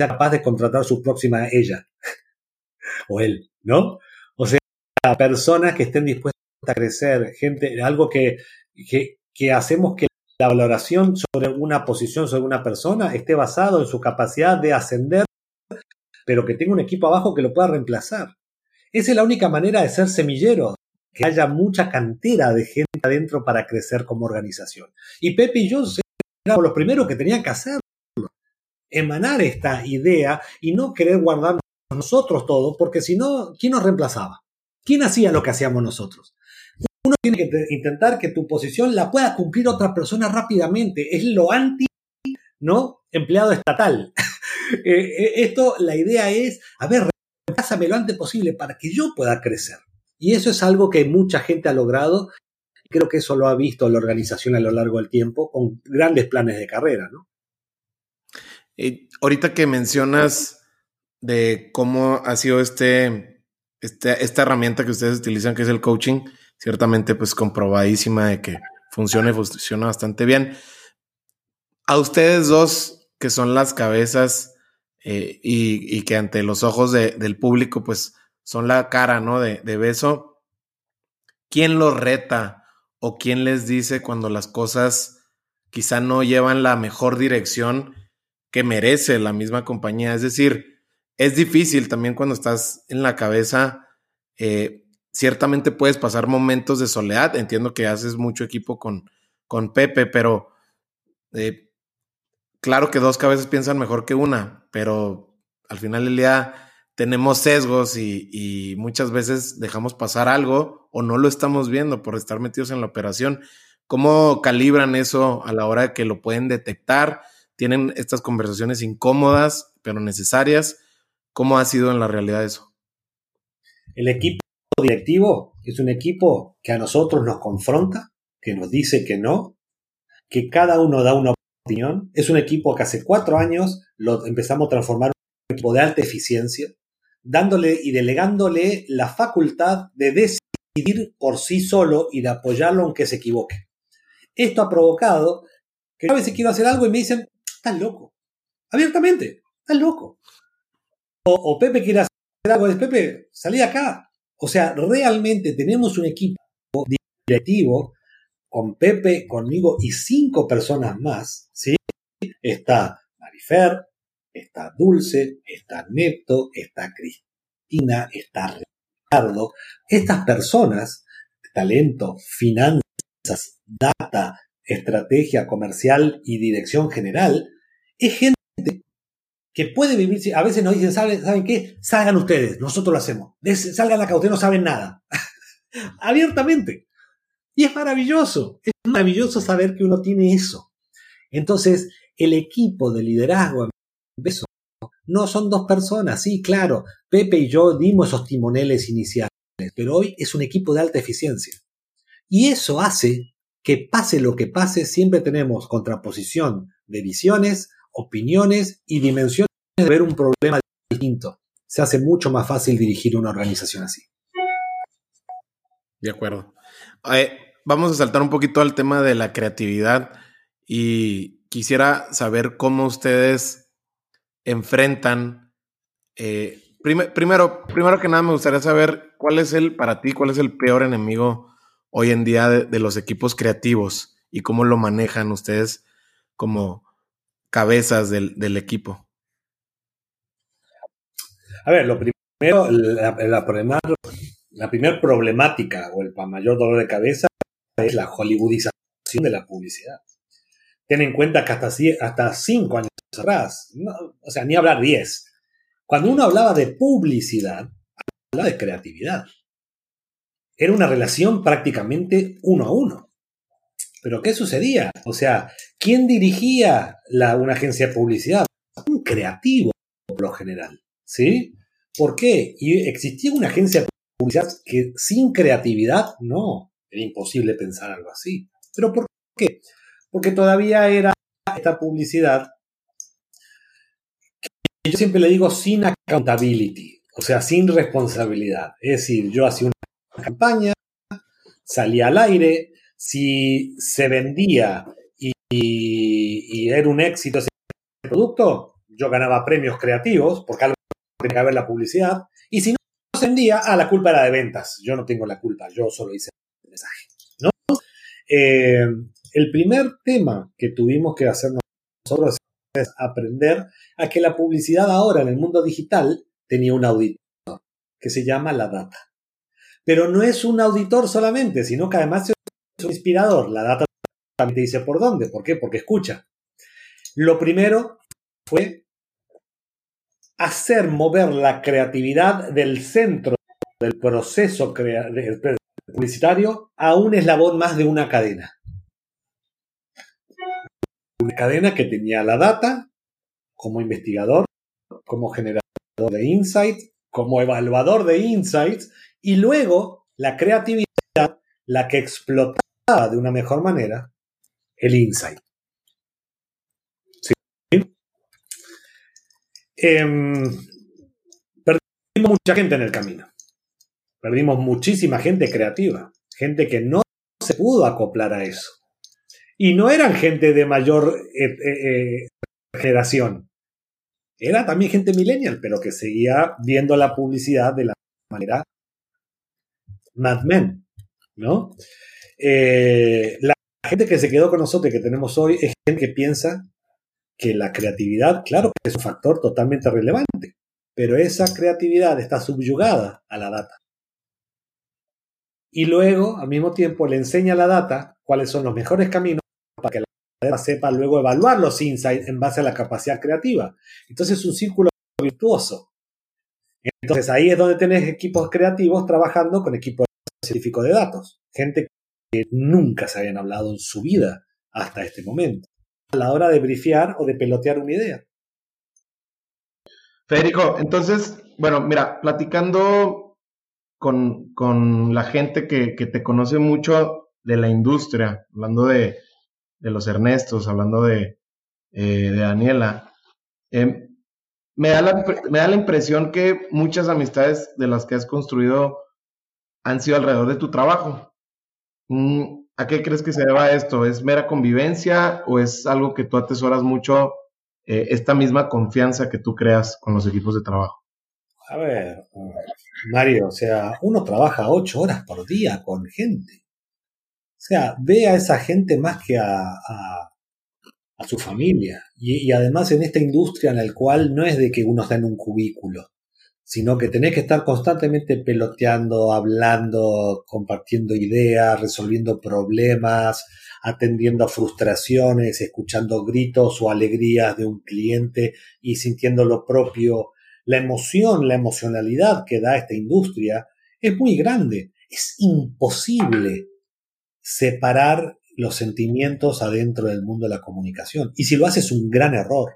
sea capaz de contratar su próxima ella o él, ¿no? O sea, personas que estén dispuestas a crecer, gente, algo que, que, hacemos que la valoración sobre una posición, sobre una persona, esté basado en su capacidad de ascender, pero que tenga un equipo abajo que lo pueda reemplazar. Esa es la única manera de ser semillero, que haya mucha cantera de gente adentro para crecer como organización. Y Pepe y yo éramos los primeros que tenían que hacerlo. Emanar esta idea y no querer guardarnos nosotros todo, porque si no, ¿quién nos reemplazaba? ¿Quién hacía lo que hacíamos nosotros? Tiene que intentar que tu posición la pueda cumplir otra persona rápidamente. Es lo anti, ¿no? Empleado estatal. Eh, eh, esto, la idea es, a ver, reemplázame lo antes posible para que yo pueda crecer. Y eso es algo que mucha gente ha logrado. Creo que eso lo ha visto la organización a lo largo del tiempo con grandes planes de carrera, ¿no? Ahorita que mencionas de cómo ha sido este, este, esta herramienta que ustedes utilizan, que es el coaching, ciertamente pues comprobadísima de que funciona y funciona bastante bien. A ustedes dos, que son las cabezas eh, y, que ante los ojos del público, pues son la cara, ¿no? De, beso. ¿Quién los reta o quién les dice cuando las cosas quizá no llevan la mejor dirección que merece la misma compañía? Es decir, es difícil también cuando estás en la cabeza eh, ciertamente puedes pasar momentos de soledad. Entiendo que haces mucho equipo con, con Pepe, pero eh, claro que dos cabezas piensan mejor que una, pero al final del día tenemos sesgos y, muchas veces dejamos pasar algo o no lo estamos viendo por estar metidos en la operación. ¿Cómo calibran eso a la hora que lo pueden detectar? ¿Tienen estas conversaciones incómodas pero necesarias? ¿Cómo ha sido en la realidad eso? El equipo directivo es un equipo que a nosotros nos confronta, que nos dice que no, que cada uno da una opinión. Es un equipo que hace cuatro años lo empezamos a transformar en un equipo de alta eficiencia, dándole y delegándole la facultad de decidir por sí solo y de apoyarlo aunque se equivoque. Esto ha provocado que a veces quiero hacer algo y me dicen, estás loco. Abiertamente, estás loco. O, Pepe quiere hacer algo, es Pepe, salí acá. O sea, realmente tenemos un equipo directivo con Pepe, conmigo y cinco personas más, ¿sí? Está Marifer, está Dulce, está Neto, está Cristina, está Ricardo. Estas personas, talento, finanzas, data, estrategia comercial y dirección general, es gente que puede vivir, a veces nos dicen, ¿saben, ¿saben qué? Salgan ustedes, nosotros lo hacemos. Salgan acá, ustedes no saben nada. Abiertamente. Y es maravilloso, es maravilloso saber que uno tiene eso. Entonces, el equipo de liderazgo Beso. No son dos personas, sí, claro. Pepe y yo dimos esos timoneles iniciales, pero hoy es un equipo de alta eficiencia. Y eso hace que pase lo que pase, siempre tenemos contraposición de visiones, opiniones y dimensiones de ver un problema distinto. Se hace mucho más fácil dirigir una organización así. De acuerdo. Eh, vamos a saltar un poquito al tema de la creatividad y quisiera saber cómo ustedes enfrentan. Eh, primero, primero que nada, me gustaría saber cuál es el, para ti, cuál es el peor enemigo hoy en día de, los equipos creativos y cómo lo manejan ustedes como cabezas del, equipo. A ver, lo primero, la, la, primera problemática o el mayor dolor de cabeza es la hollywoodización de la publicidad. Ten en cuenta que hasta, hasta cinco años atrás, o sea, ni hablar diez, cuando uno hablaba de publicidad, hablaba de creatividad. Era una relación prácticamente uno a uno. Pero ¿qué sucedía? O sea, ¿quién dirigía la, una agencia de publicidad? Un creativo, por lo general. ¿Sí? ¿Por qué? Y existía una agencia de publicidad que sin creatividad, no, era imposible pensar algo así. ¿Pero por qué? porque todavía era esta publicidad que yo siempre le digo sin accountability, o sea, sin responsabilidad. Es decir, yo hacía una campaña, salía al aire, si se vendía y, era un éxito ese producto, yo ganaba premios creativos, porque algo tenía que ver la publicidad, y si no se vendía, ah, la culpa era de ventas. Yo no tengo la culpa, yo solo hice el mensaje. ¿no? Eh, el primer tema que tuvimos que hacer nosotros es aprender a que la publicidad ahora en el mundo digital tenía un auditor que se llama la data. Pero no es un auditor solamente, sino que además es un inspirador. La data también te dice por dónde. ¿Por qué? Porque escucha. Lo primero fue hacer mover la creatividad del centro del proceso publicitario a un eslabón más de una cadena una cadena que tenía la data como investigador, como generador de insight, como evaluador de insights, y luego la creatividad, la que explotaba de una mejor manera el insight. Em, perdimos mucha gente en el camino. Perdimos muchísima gente creativa, gente que no se pudo acoplar a eso. Y no eran gente de mayor eh, eh, eh, generación. Era también gente millennial, pero que seguía viendo la publicidad de la manera Mad Men, ¿no? la gente que se quedó con nosotros y que tenemos hoy es gente que piensa que la creatividad, claro que es un factor totalmente relevante, pero esa creatividad está subyugada a la data. y luego, al mismo tiempo, le enseña a la data cuáles son los mejores caminos para que la data sepa luego evaluar los insights en base a la capacidad creativa. Entonces es un círculo virtuoso. Entonces ahí es donde tenés equipos creativos trabajando con equipos científicos de datos. Gente que nunca se habían hablado en su vida hasta este momento. A la hora de brifear o de pelotear una idea. Federico, entonces, bueno, mira, platicando con, con la gente que, que, te conoce mucho de la industria, hablando de, de los Ernestos, hablando de, eh, de Daniela, eh, me da, me da la impresión que muchas amistades de las que has construido han sido alrededor de tu trabajo. Mm, ¿A qué crees que se deba esto? ¿Es mera convivencia o es algo que tú atesoras mucho, eh, esta misma confianza que tú creas con los equipos de trabajo? A ver, Mario, o sea, uno trabaja ocho horas por día con gente. O sea, ve a esa gente más que a, a su familia. Y, además en esta industria en la cual no es de que uno está en un cubículo, sino que tenés que estar constantemente peloteando, hablando, compartiendo ideas, resolviendo problemas, atendiendo a frustraciones, escuchando gritos o alegrías de un cliente y sintiendo lo propio. La emoción, la emocionalidad que da esta industria es muy grande. Es imposible separar los sentimientos adentro del mundo de la comunicación. Y si lo haces, un gran error.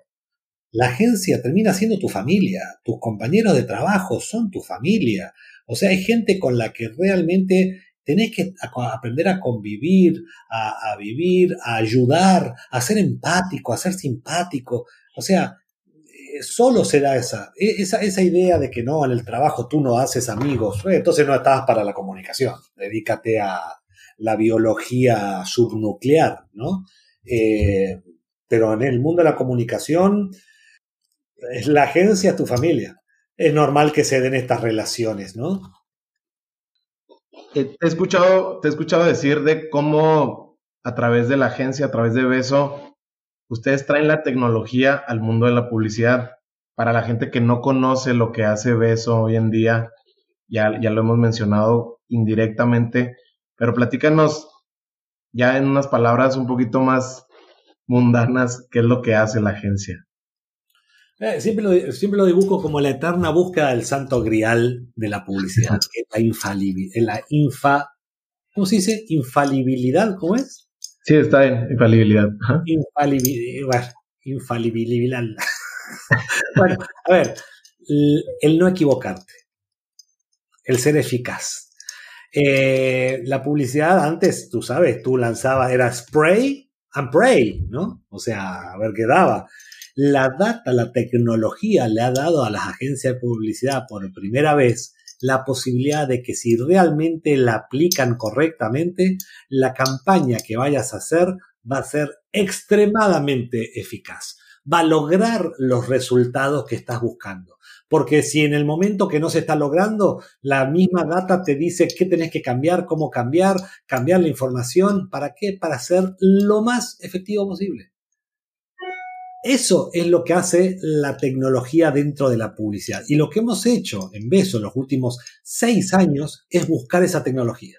La agencia termina siendo tu familia, tus compañeros de trabajo son tu familia. O sea, hay gente con la que realmente tenés que aprender a convivir, a, vivir, a ayudar, a ser empático, a ser simpático. O sea, eh, solo será esa, e, esa, esa idea de que no, en el trabajo tú no haces amigos, eh, entonces no estás para la comunicación, dedícate a, la biología subnuclear, ¿no? Eh, pero en el mundo de la comunicación, la agencia tu familia. Es normal que se den estas relaciones, ¿no? Te, he escuchado, te he escuchado decir de cómo a través de la agencia, a través de Beso, ustedes traen la tecnología al mundo de la publicidad. Para la gente que no conoce lo que hace Beso hoy en día, ya, ya lo hemos mencionado indirectamente, pero platícanos ya en unas palabras un poquito más mundanas qué es lo que hace la agencia. Eh, siempre, lo, siempre lo dibujo como la eterna búsqueda del santo grial de la publicidad, que es la infalibilidad, la infa, ¿cómo se dice? Infalibilidad, ¿cómo es? Sí, está bien, infalibilidad. Infalibilidad, infalibilidad. bueno, a ver, el no equivocarte, el ser eficaz, eh, la publicidad antes, tú sabes, tú lanzabas, era spray and pray, ¿no? O sea, a ver qué daba. La data, la tecnología le ha dado a las agencias de publicidad por primera vez la posibilidad de que si realmente la aplican correctamente, la campaña que vayas a hacer va a ser extremadamente eficaz, va a lograr los resultados que estás buscando. Porque si en el momento que no se está logrando, la misma data te dice qué tenés que cambiar, cómo cambiar, cambiar la información, ¿para qué? Para ser lo más efectivo posible. Eso es lo que hace la tecnología dentro de la publicidad. Y lo que hemos hecho en Beso en los últimos seis años es buscar esa tecnología.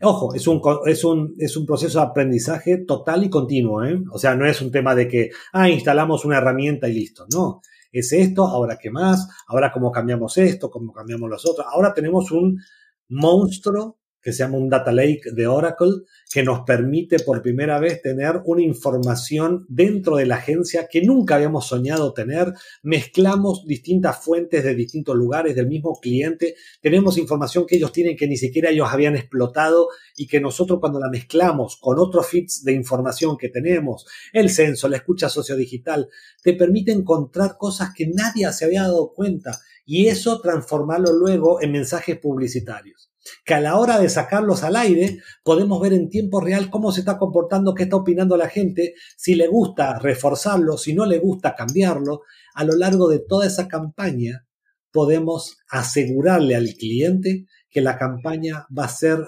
Ojo, es un, es un, es un proceso de aprendizaje total y continuo. ¿eh? O sea, no es un tema de que, ah, instalamos una herramienta y listo. No, es esto, ahora qué más, ahora cómo cambiamos esto, cómo cambiamos los otros. Ahora tenemos un monstruo que se llama un Data Lake de Oracle, que nos permite por primera vez tener una información dentro de la agencia que nunca habíamos soñado tener. Mezclamos distintas fuentes de distintos lugares del mismo cliente. Tenemos información que ellos tienen que ni siquiera ellos habían explotado y que nosotros cuando la mezclamos con otros feeds de información que tenemos, el censo, la escucha sociodigital, te permite encontrar cosas que nadie se había dado cuenta y eso transformarlo luego en mensajes publicitarios que a la hora de sacarlos al aire podemos ver en tiempo real cómo se está comportando, qué está opinando la gente, si le gusta reforzarlo, si no le gusta cambiarlo. A lo largo de toda esa campaña podemos asegurarle al cliente que la campaña va a ser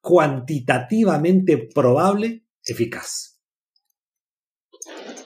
cuantitativamente probable, eficaz.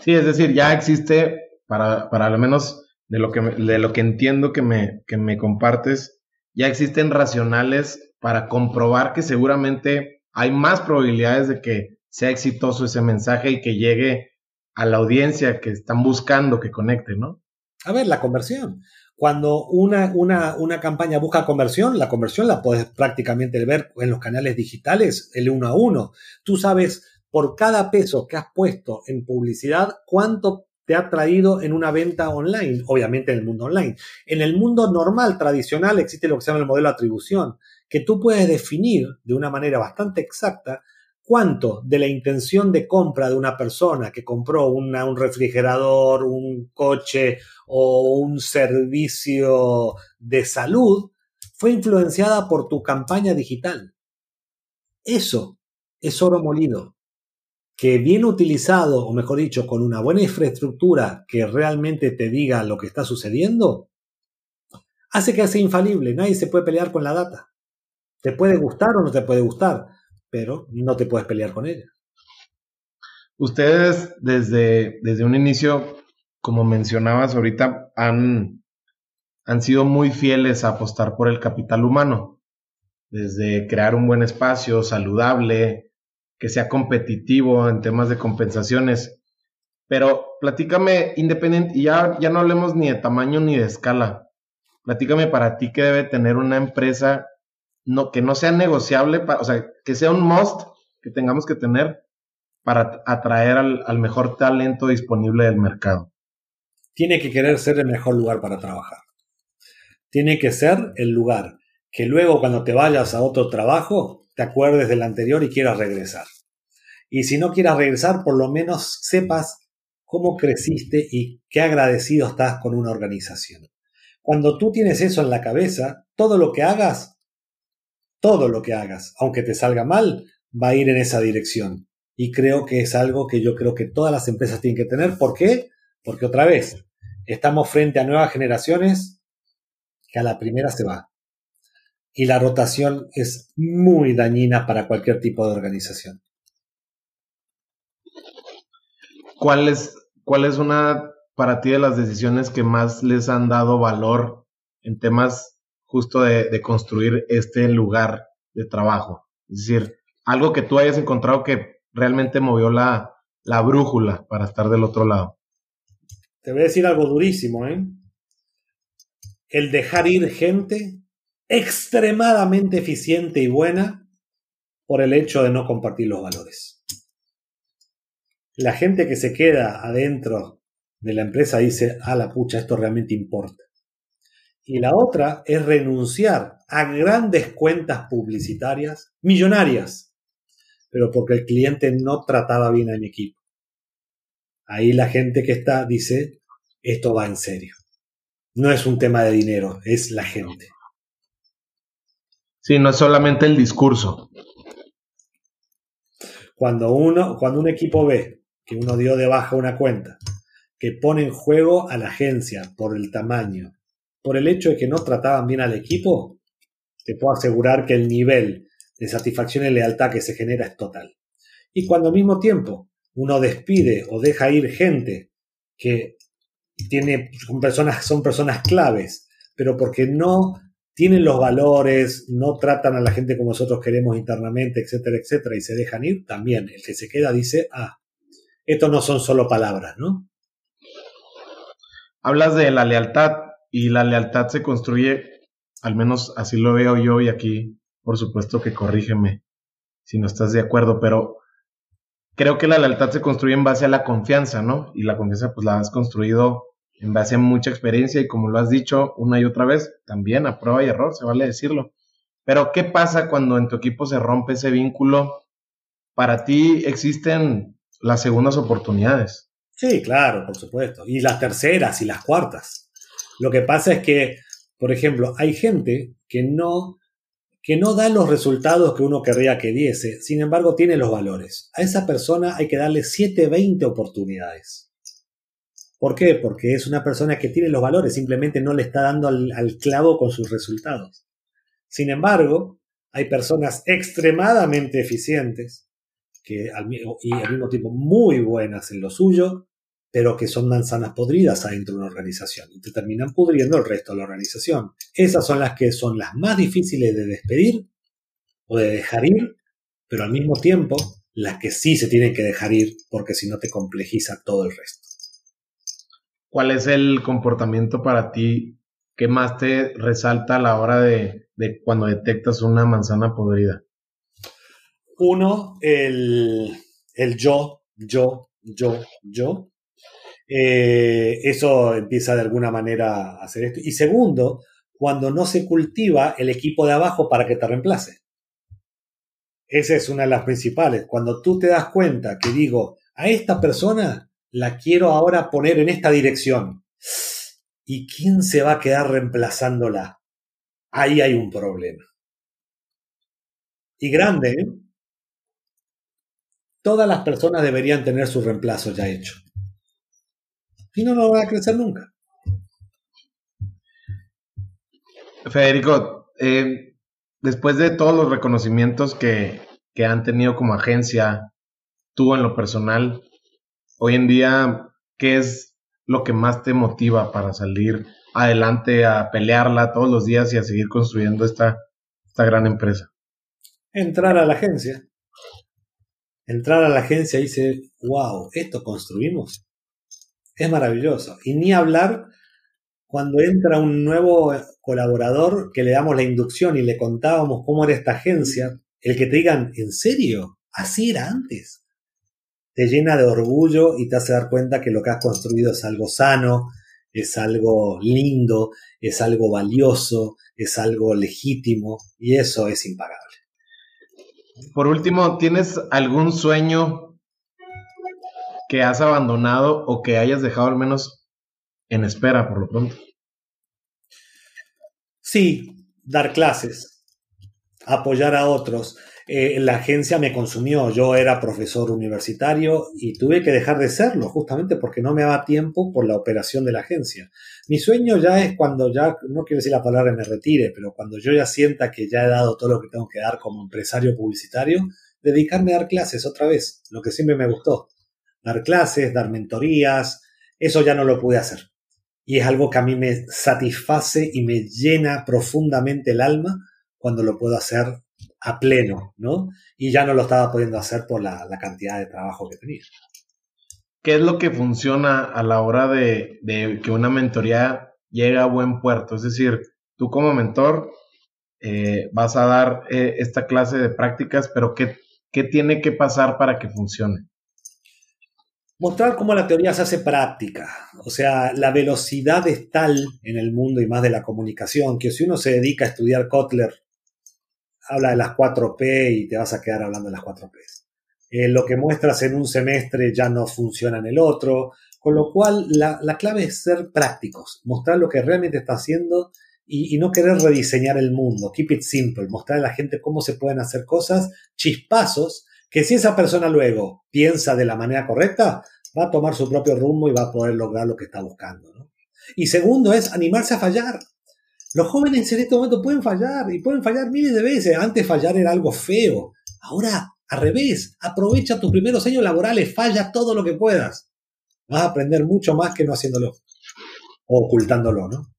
Sí, es decir, ya existe, para, para al menos de lo que, de lo que entiendo que me, que me compartes, ya existen racionales para comprobar que seguramente hay más probabilidades de que sea exitoso ese mensaje y que llegue a la audiencia que están buscando que conecte, ¿no? A ver, la conversión. Cuando una, una, una, campaña busca conversión, la conversión la puedes prácticamente ver en los canales digitales, el uno a uno. Tú sabes por cada peso que has puesto en publicidad, cuánto te ha traído en una venta online, obviamente en el mundo online. En el mundo normal, tradicional, existe lo que se llama el modelo de atribución, que tú puedes definir de una manera bastante exacta cuánto de la intención de compra de una persona que compró un refrigerador, un coche o un servicio de salud fue influenciada por tu campaña digital. Eso es oro molido, que bien utilizado, o mejor dicho, con una buena infraestructura que realmente te diga lo que está sucediendo, hace que sea infalible. Nadie se puede pelear con la data. Te puede gustar o no te puede gustar, pero no te puedes pelear con ella. Ustedes desde, desde un inicio, como mencionabas ahorita, han, han sido muy fieles a apostar por el capital humano, desde crear un buen espacio saludable, que sea competitivo en temas de compensaciones. Pero platícame, independiente, ya, ya no hablemos ni de tamaño ni de escala. Platícame para ti qué debe tener una empresa no, que no sea negociable, o sea, que sea un must que tengamos que tener para atraer al, mejor talento disponible del mercado. Tiene que querer ser el mejor lugar para trabajar. Tiene que ser el lugar que luego cuando te vayas a otro trabajo te acuerdes del anterior y quieras regresar. Y si no quieras regresar, por lo menos sepas cómo creciste y qué agradecido estás con una organización. Cuando tú tienes eso en la cabeza, todo lo que hagas todo lo que hagas, aunque te salga mal, va a ir en esa dirección. Y creo que es algo que yo creo que todas las empresas tienen que tener. ¿Por qué? Porque otra vez, estamos frente a nuevas generaciones que a la primera se va. Y la rotación es muy dañina para cualquier tipo de organización. ¿Cuál es, cuál es una para ti de las decisiones que más les han dado valor en temas justo de, construir este lugar de trabajo. Es decir, algo que tú hayas encontrado que realmente movió la, la brújula para estar del otro lado. Te voy a decir algo durísimo, ¿eh? El dejar ir gente extremadamente eficiente y buena por el hecho de no compartir los valores. La gente que se queda adentro de la empresa dice, a la pucha, esto realmente importa. Y la otra es renunciar a grandes cuentas publicitarias, millonarias, pero porque el cliente no trataba bien a mi equipo. Ahí la gente que está dice, esto va en serio. No es un tema de dinero, es la gente. Sí, no es solamente el discurso. Cuando uno, cuando un equipo ve que uno dio de baja una cuenta, que pone en juego a la agencia por el tamaño, por el hecho de que no trataban bien al equipo, te puedo asegurar que el nivel de satisfacción y lealtad que se genera es total. Y cuando al mismo tiempo uno despide o deja ir gente que tiene, son, personas, son personas claves, pero porque no tienen los valores, no tratan a la gente como nosotros queremos internamente, etcétera, etcétera, y se dejan ir, también el que se queda dice, ah, esto no son solo palabras, ¿no? Hablas de la lealtad, y la lealtad se construye, al menos así lo veo yo y aquí, por supuesto que corrígeme si no estás de acuerdo, pero creo que la lealtad se construye en base a la confianza, ¿no? Y la confianza pues la has construido en base a mucha experiencia y como lo has dicho una y otra vez, también a prueba y error, se vale decirlo. Pero ¿qué pasa cuando en tu equipo se rompe ese vínculo? Para ti existen las segundas oportunidades. Sí, claro, por supuesto. Y las terceras y las cuartas. Lo que pasa es que, por ejemplo, hay gente que no, que no da los resultados que uno querría que diese, sin embargo tiene los valores. A esa persona hay que darle 7, 20 oportunidades. ¿Por qué? Porque es una persona que tiene los valores, simplemente no le está dando al, clavo con sus resultados. Sin embargo, hay personas extremadamente eficientes que y al mismo tiempo muy buenas en lo suyo, pero que son manzanas podridas adentro de una organización y te terminan pudriendo el resto de la organización. Esas son las que son las más difíciles de despedir o de dejar ir, pero al mismo tiempo las que sí se tienen que dejar ir porque si no te complejiza todo el resto. ¿Cuál es el comportamiento para ti que más te resalta a la hora de, cuando detectas una manzana podrida? Uno, el, yo, yo, yo, yo. Eh, eso empieza de alguna manera a hacer esto. Y segundo, cuando no se cultiva el equipo de abajo para que te reemplace. Esa es una de las principales. Cuando tú te das cuenta que digo, a esta persona la quiero ahora poner en esta dirección. ¿Y quién se va a quedar reemplazándola? Ahí hay un problema. Y grande, ¿eh? Todas las personas deberían tener su reemplazo ya hecho. Y no, no van a crecer nunca. Federico, eh, después de todos los reconocimientos que, han tenido como agencia, tú en lo personal, hoy en día, ¿qué es lo que más te motiva para salir adelante a pelearla todos los días y a seguir construyendo esta, esta gran empresa? Entrar a la agencia. Entrar a la agencia y decir, wow, esto construimos. Es maravilloso. Y ni hablar cuando entra un nuevo colaborador que le damos la inducción y le contábamos cómo era esta agencia, el que te digan, ¿en serio? Así era antes. Te llena de orgullo y te hace dar cuenta que lo que has construido es algo sano, es algo lindo, es algo valioso, es algo legítimo y eso es impagable. Por último, ¿tienes algún sueño que has abandonado o que hayas dejado al menos en espera por lo pronto. Sí, dar clases, apoyar a otros. Eh, la agencia me consumió, yo era profesor universitario y tuve que dejar de serlo justamente porque no me daba tiempo por la operación de la agencia. Mi sueño ya es cuando ya, no quiero decir la palabra me retire, pero cuando yo ya sienta que ya he dado todo lo que tengo que dar como empresario publicitario, dedicarme a dar clases otra vez, lo que siempre me gustó. Dar clases, dar mentorías, eso ya no lo pude hacer y es algo que a mí me satisface y me llena profundamente el alma cuando lo puedo hacer a pleno, ¿no? Y ya no lo estaba pudiendo hacer por la, cantidad de trabajo que tenía. ¿Qué es lo que funciona a la hora de, que una mentoría llegue a buen puerto? Es decir, tú como mentor eh, vas a dar eh, esta clase de prácticas, pero ¿qué, ¿qué tiene que pasar para que funcione? mostrar cómo la teoría se hace práctica. O sea, la velocidad es tal en el mundo y más de la comunicación que si uno se dedica a estudiar Kotler, habla de las 4P y te vas a quedar hablando de las 4P. Eh, lo que muestras en un semestre ya no funciona en el otro, con lo cual la, clave es ser prácticos, mostrar lo que realmente está haciendo y, no querer rediseñar el mundo, keep it simple, mostrar a la gente cómo se pueden hacer cosas, chispazos, que si esa persona luego piensa de la manera correcta, va a tomar su propio rumbo y va a poder lograr lo que está buscando. Y segundo es animarse a fallar. Los jóvenes en este momento pueden fallar y pueden fallar miles de veces. Antes fallar era algo feo. Ahora, al revés, aprovecha tus primeros años laborales, falla todo lo que puedas. Vas a aprender mucho más que no haciéndolo o ocultándolo, ¿no?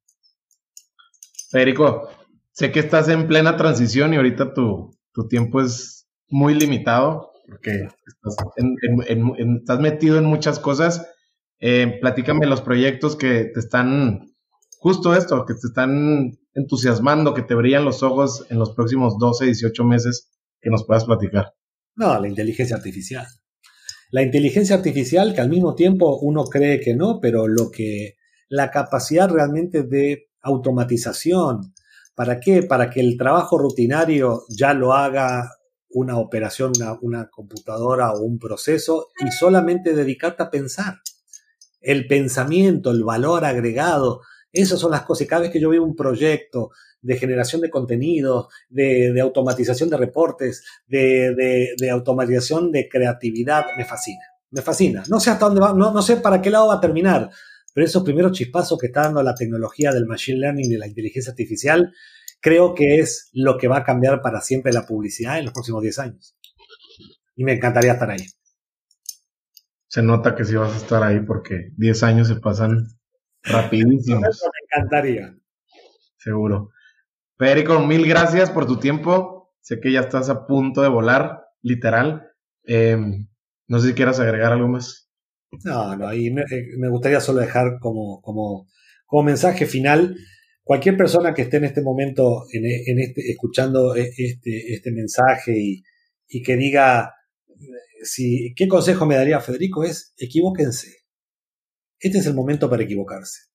Federico, sé que estás en plena transición y ahorita tu, tu tiempo es muy limitado, porque estás, metido en muchas cosas. Eh, platícame los proyectos que te están, justo esto, que te están entusiasmando, que te brillan los ojos en los próximos 12, 18 meses, que nos puedas platicar. No, la inteligencia artificial. La inteligencia artificial que al mismo tiempo uno cree que no, pero lo que la capacidad realmente de automatización, ¿para qué? Para que el trabajo rutinario ya lo haga una operación, una, computadora o un proceso y solamente dedicarte a pensar. El pensamiento, el valor agregado, esas son las cosas. Y cada vez que yo veo un proyecto de generación de contenidos, de, automatización de reportes, de, automatización de creatividad, me fascina. Me fascina. No sé hasta dónde va, no, sé para qué lado va a terminar, pero esos primeros chispazos que está dando la tecnología del machine learning y de la inteligencia artificial creo que es lo que va a cambiar para siempre la publicidad en los próximos 10 años. Y me encantaría estar ahí. Se nota que sí vas a estar ahí porque 10 años se pasan rapidísimos. me encantaría. Seguro. Federico, mil gracias por tu tiempo. Sé que ya estás a punto de volar, literal. Em, no sé si quieras agregar algo más. No, no, y me, eh, me gustaría solo dejar como, como, como mensaje final cualquier persona que esté en este momento en, en este, escuchando e, este, este mensaje y, y, que diga si qué consejo me daría Federico es equivóquense. Este es el momento para equivocarse.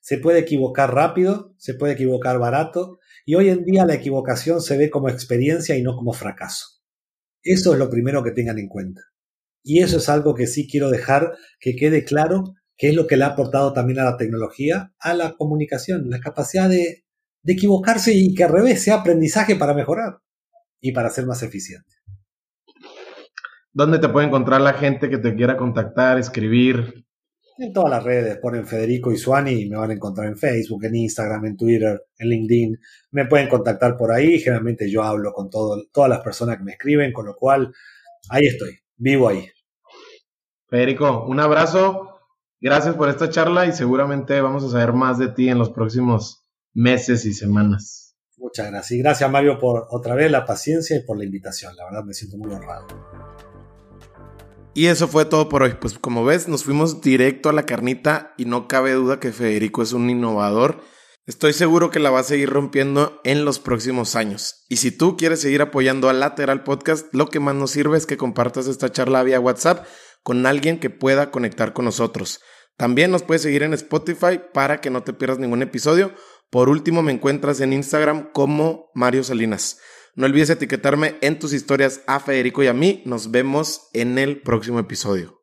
Se puede equivocar rápido, se puede equivocar barato, y hoy en día la equivocación se ve como experiencia y no como fracaso. Eso es lo primero que tengan en cuenta. Y eso es algo que sí quiero dejar que quede claro, que es lo que le ha aportado también a la tecnología, a la comunicación, la capacidad de, equivocarse y que al revés sea aprendizaje para mejorar y para ser más eficiente. ¿Dónde te puede encontrar la gente que te quiera contactar, escribir? En todas las redes, ponen Federico y Suani y me van a encontrar en Facebook, en Instagram, en Twitter, en LinkedIn. Me pueden contactar por ahí. Generalmente yo hablo con todo, todas las personas que me escriben, con lo cual ahí estoy, vivo ahí. Federico, un abrazo. Gracias por esta charla y seguramente vamos a saber más de ti en los próximos meses y semanas. Muchas gracias. Y gracias Mario por otra vez la paciencia y por la invitación. La verdad me siento muy honrado. Y eso fue todo por hoy. Pues como ves, nos fuimos directo a la carnita y no cabe duda que Federico es un innovador. Estoy seguro que la va a seguir rompiendo en los próximos años. Y si tú quieres seguir apoyando a Lateral Podcast, lo que más nos sirve es que compartas esta charla vía WhatsApp con alguien que pueda conectar con nosotros. También nos puedes seguir en Spotify para que no te pierdas ningún episodio. Por último, me encuentras en Instagram como Mario Salinas. No olvides etiquetarme en tus historias a Federico y a mí. Nos vemos en el próximo episodio.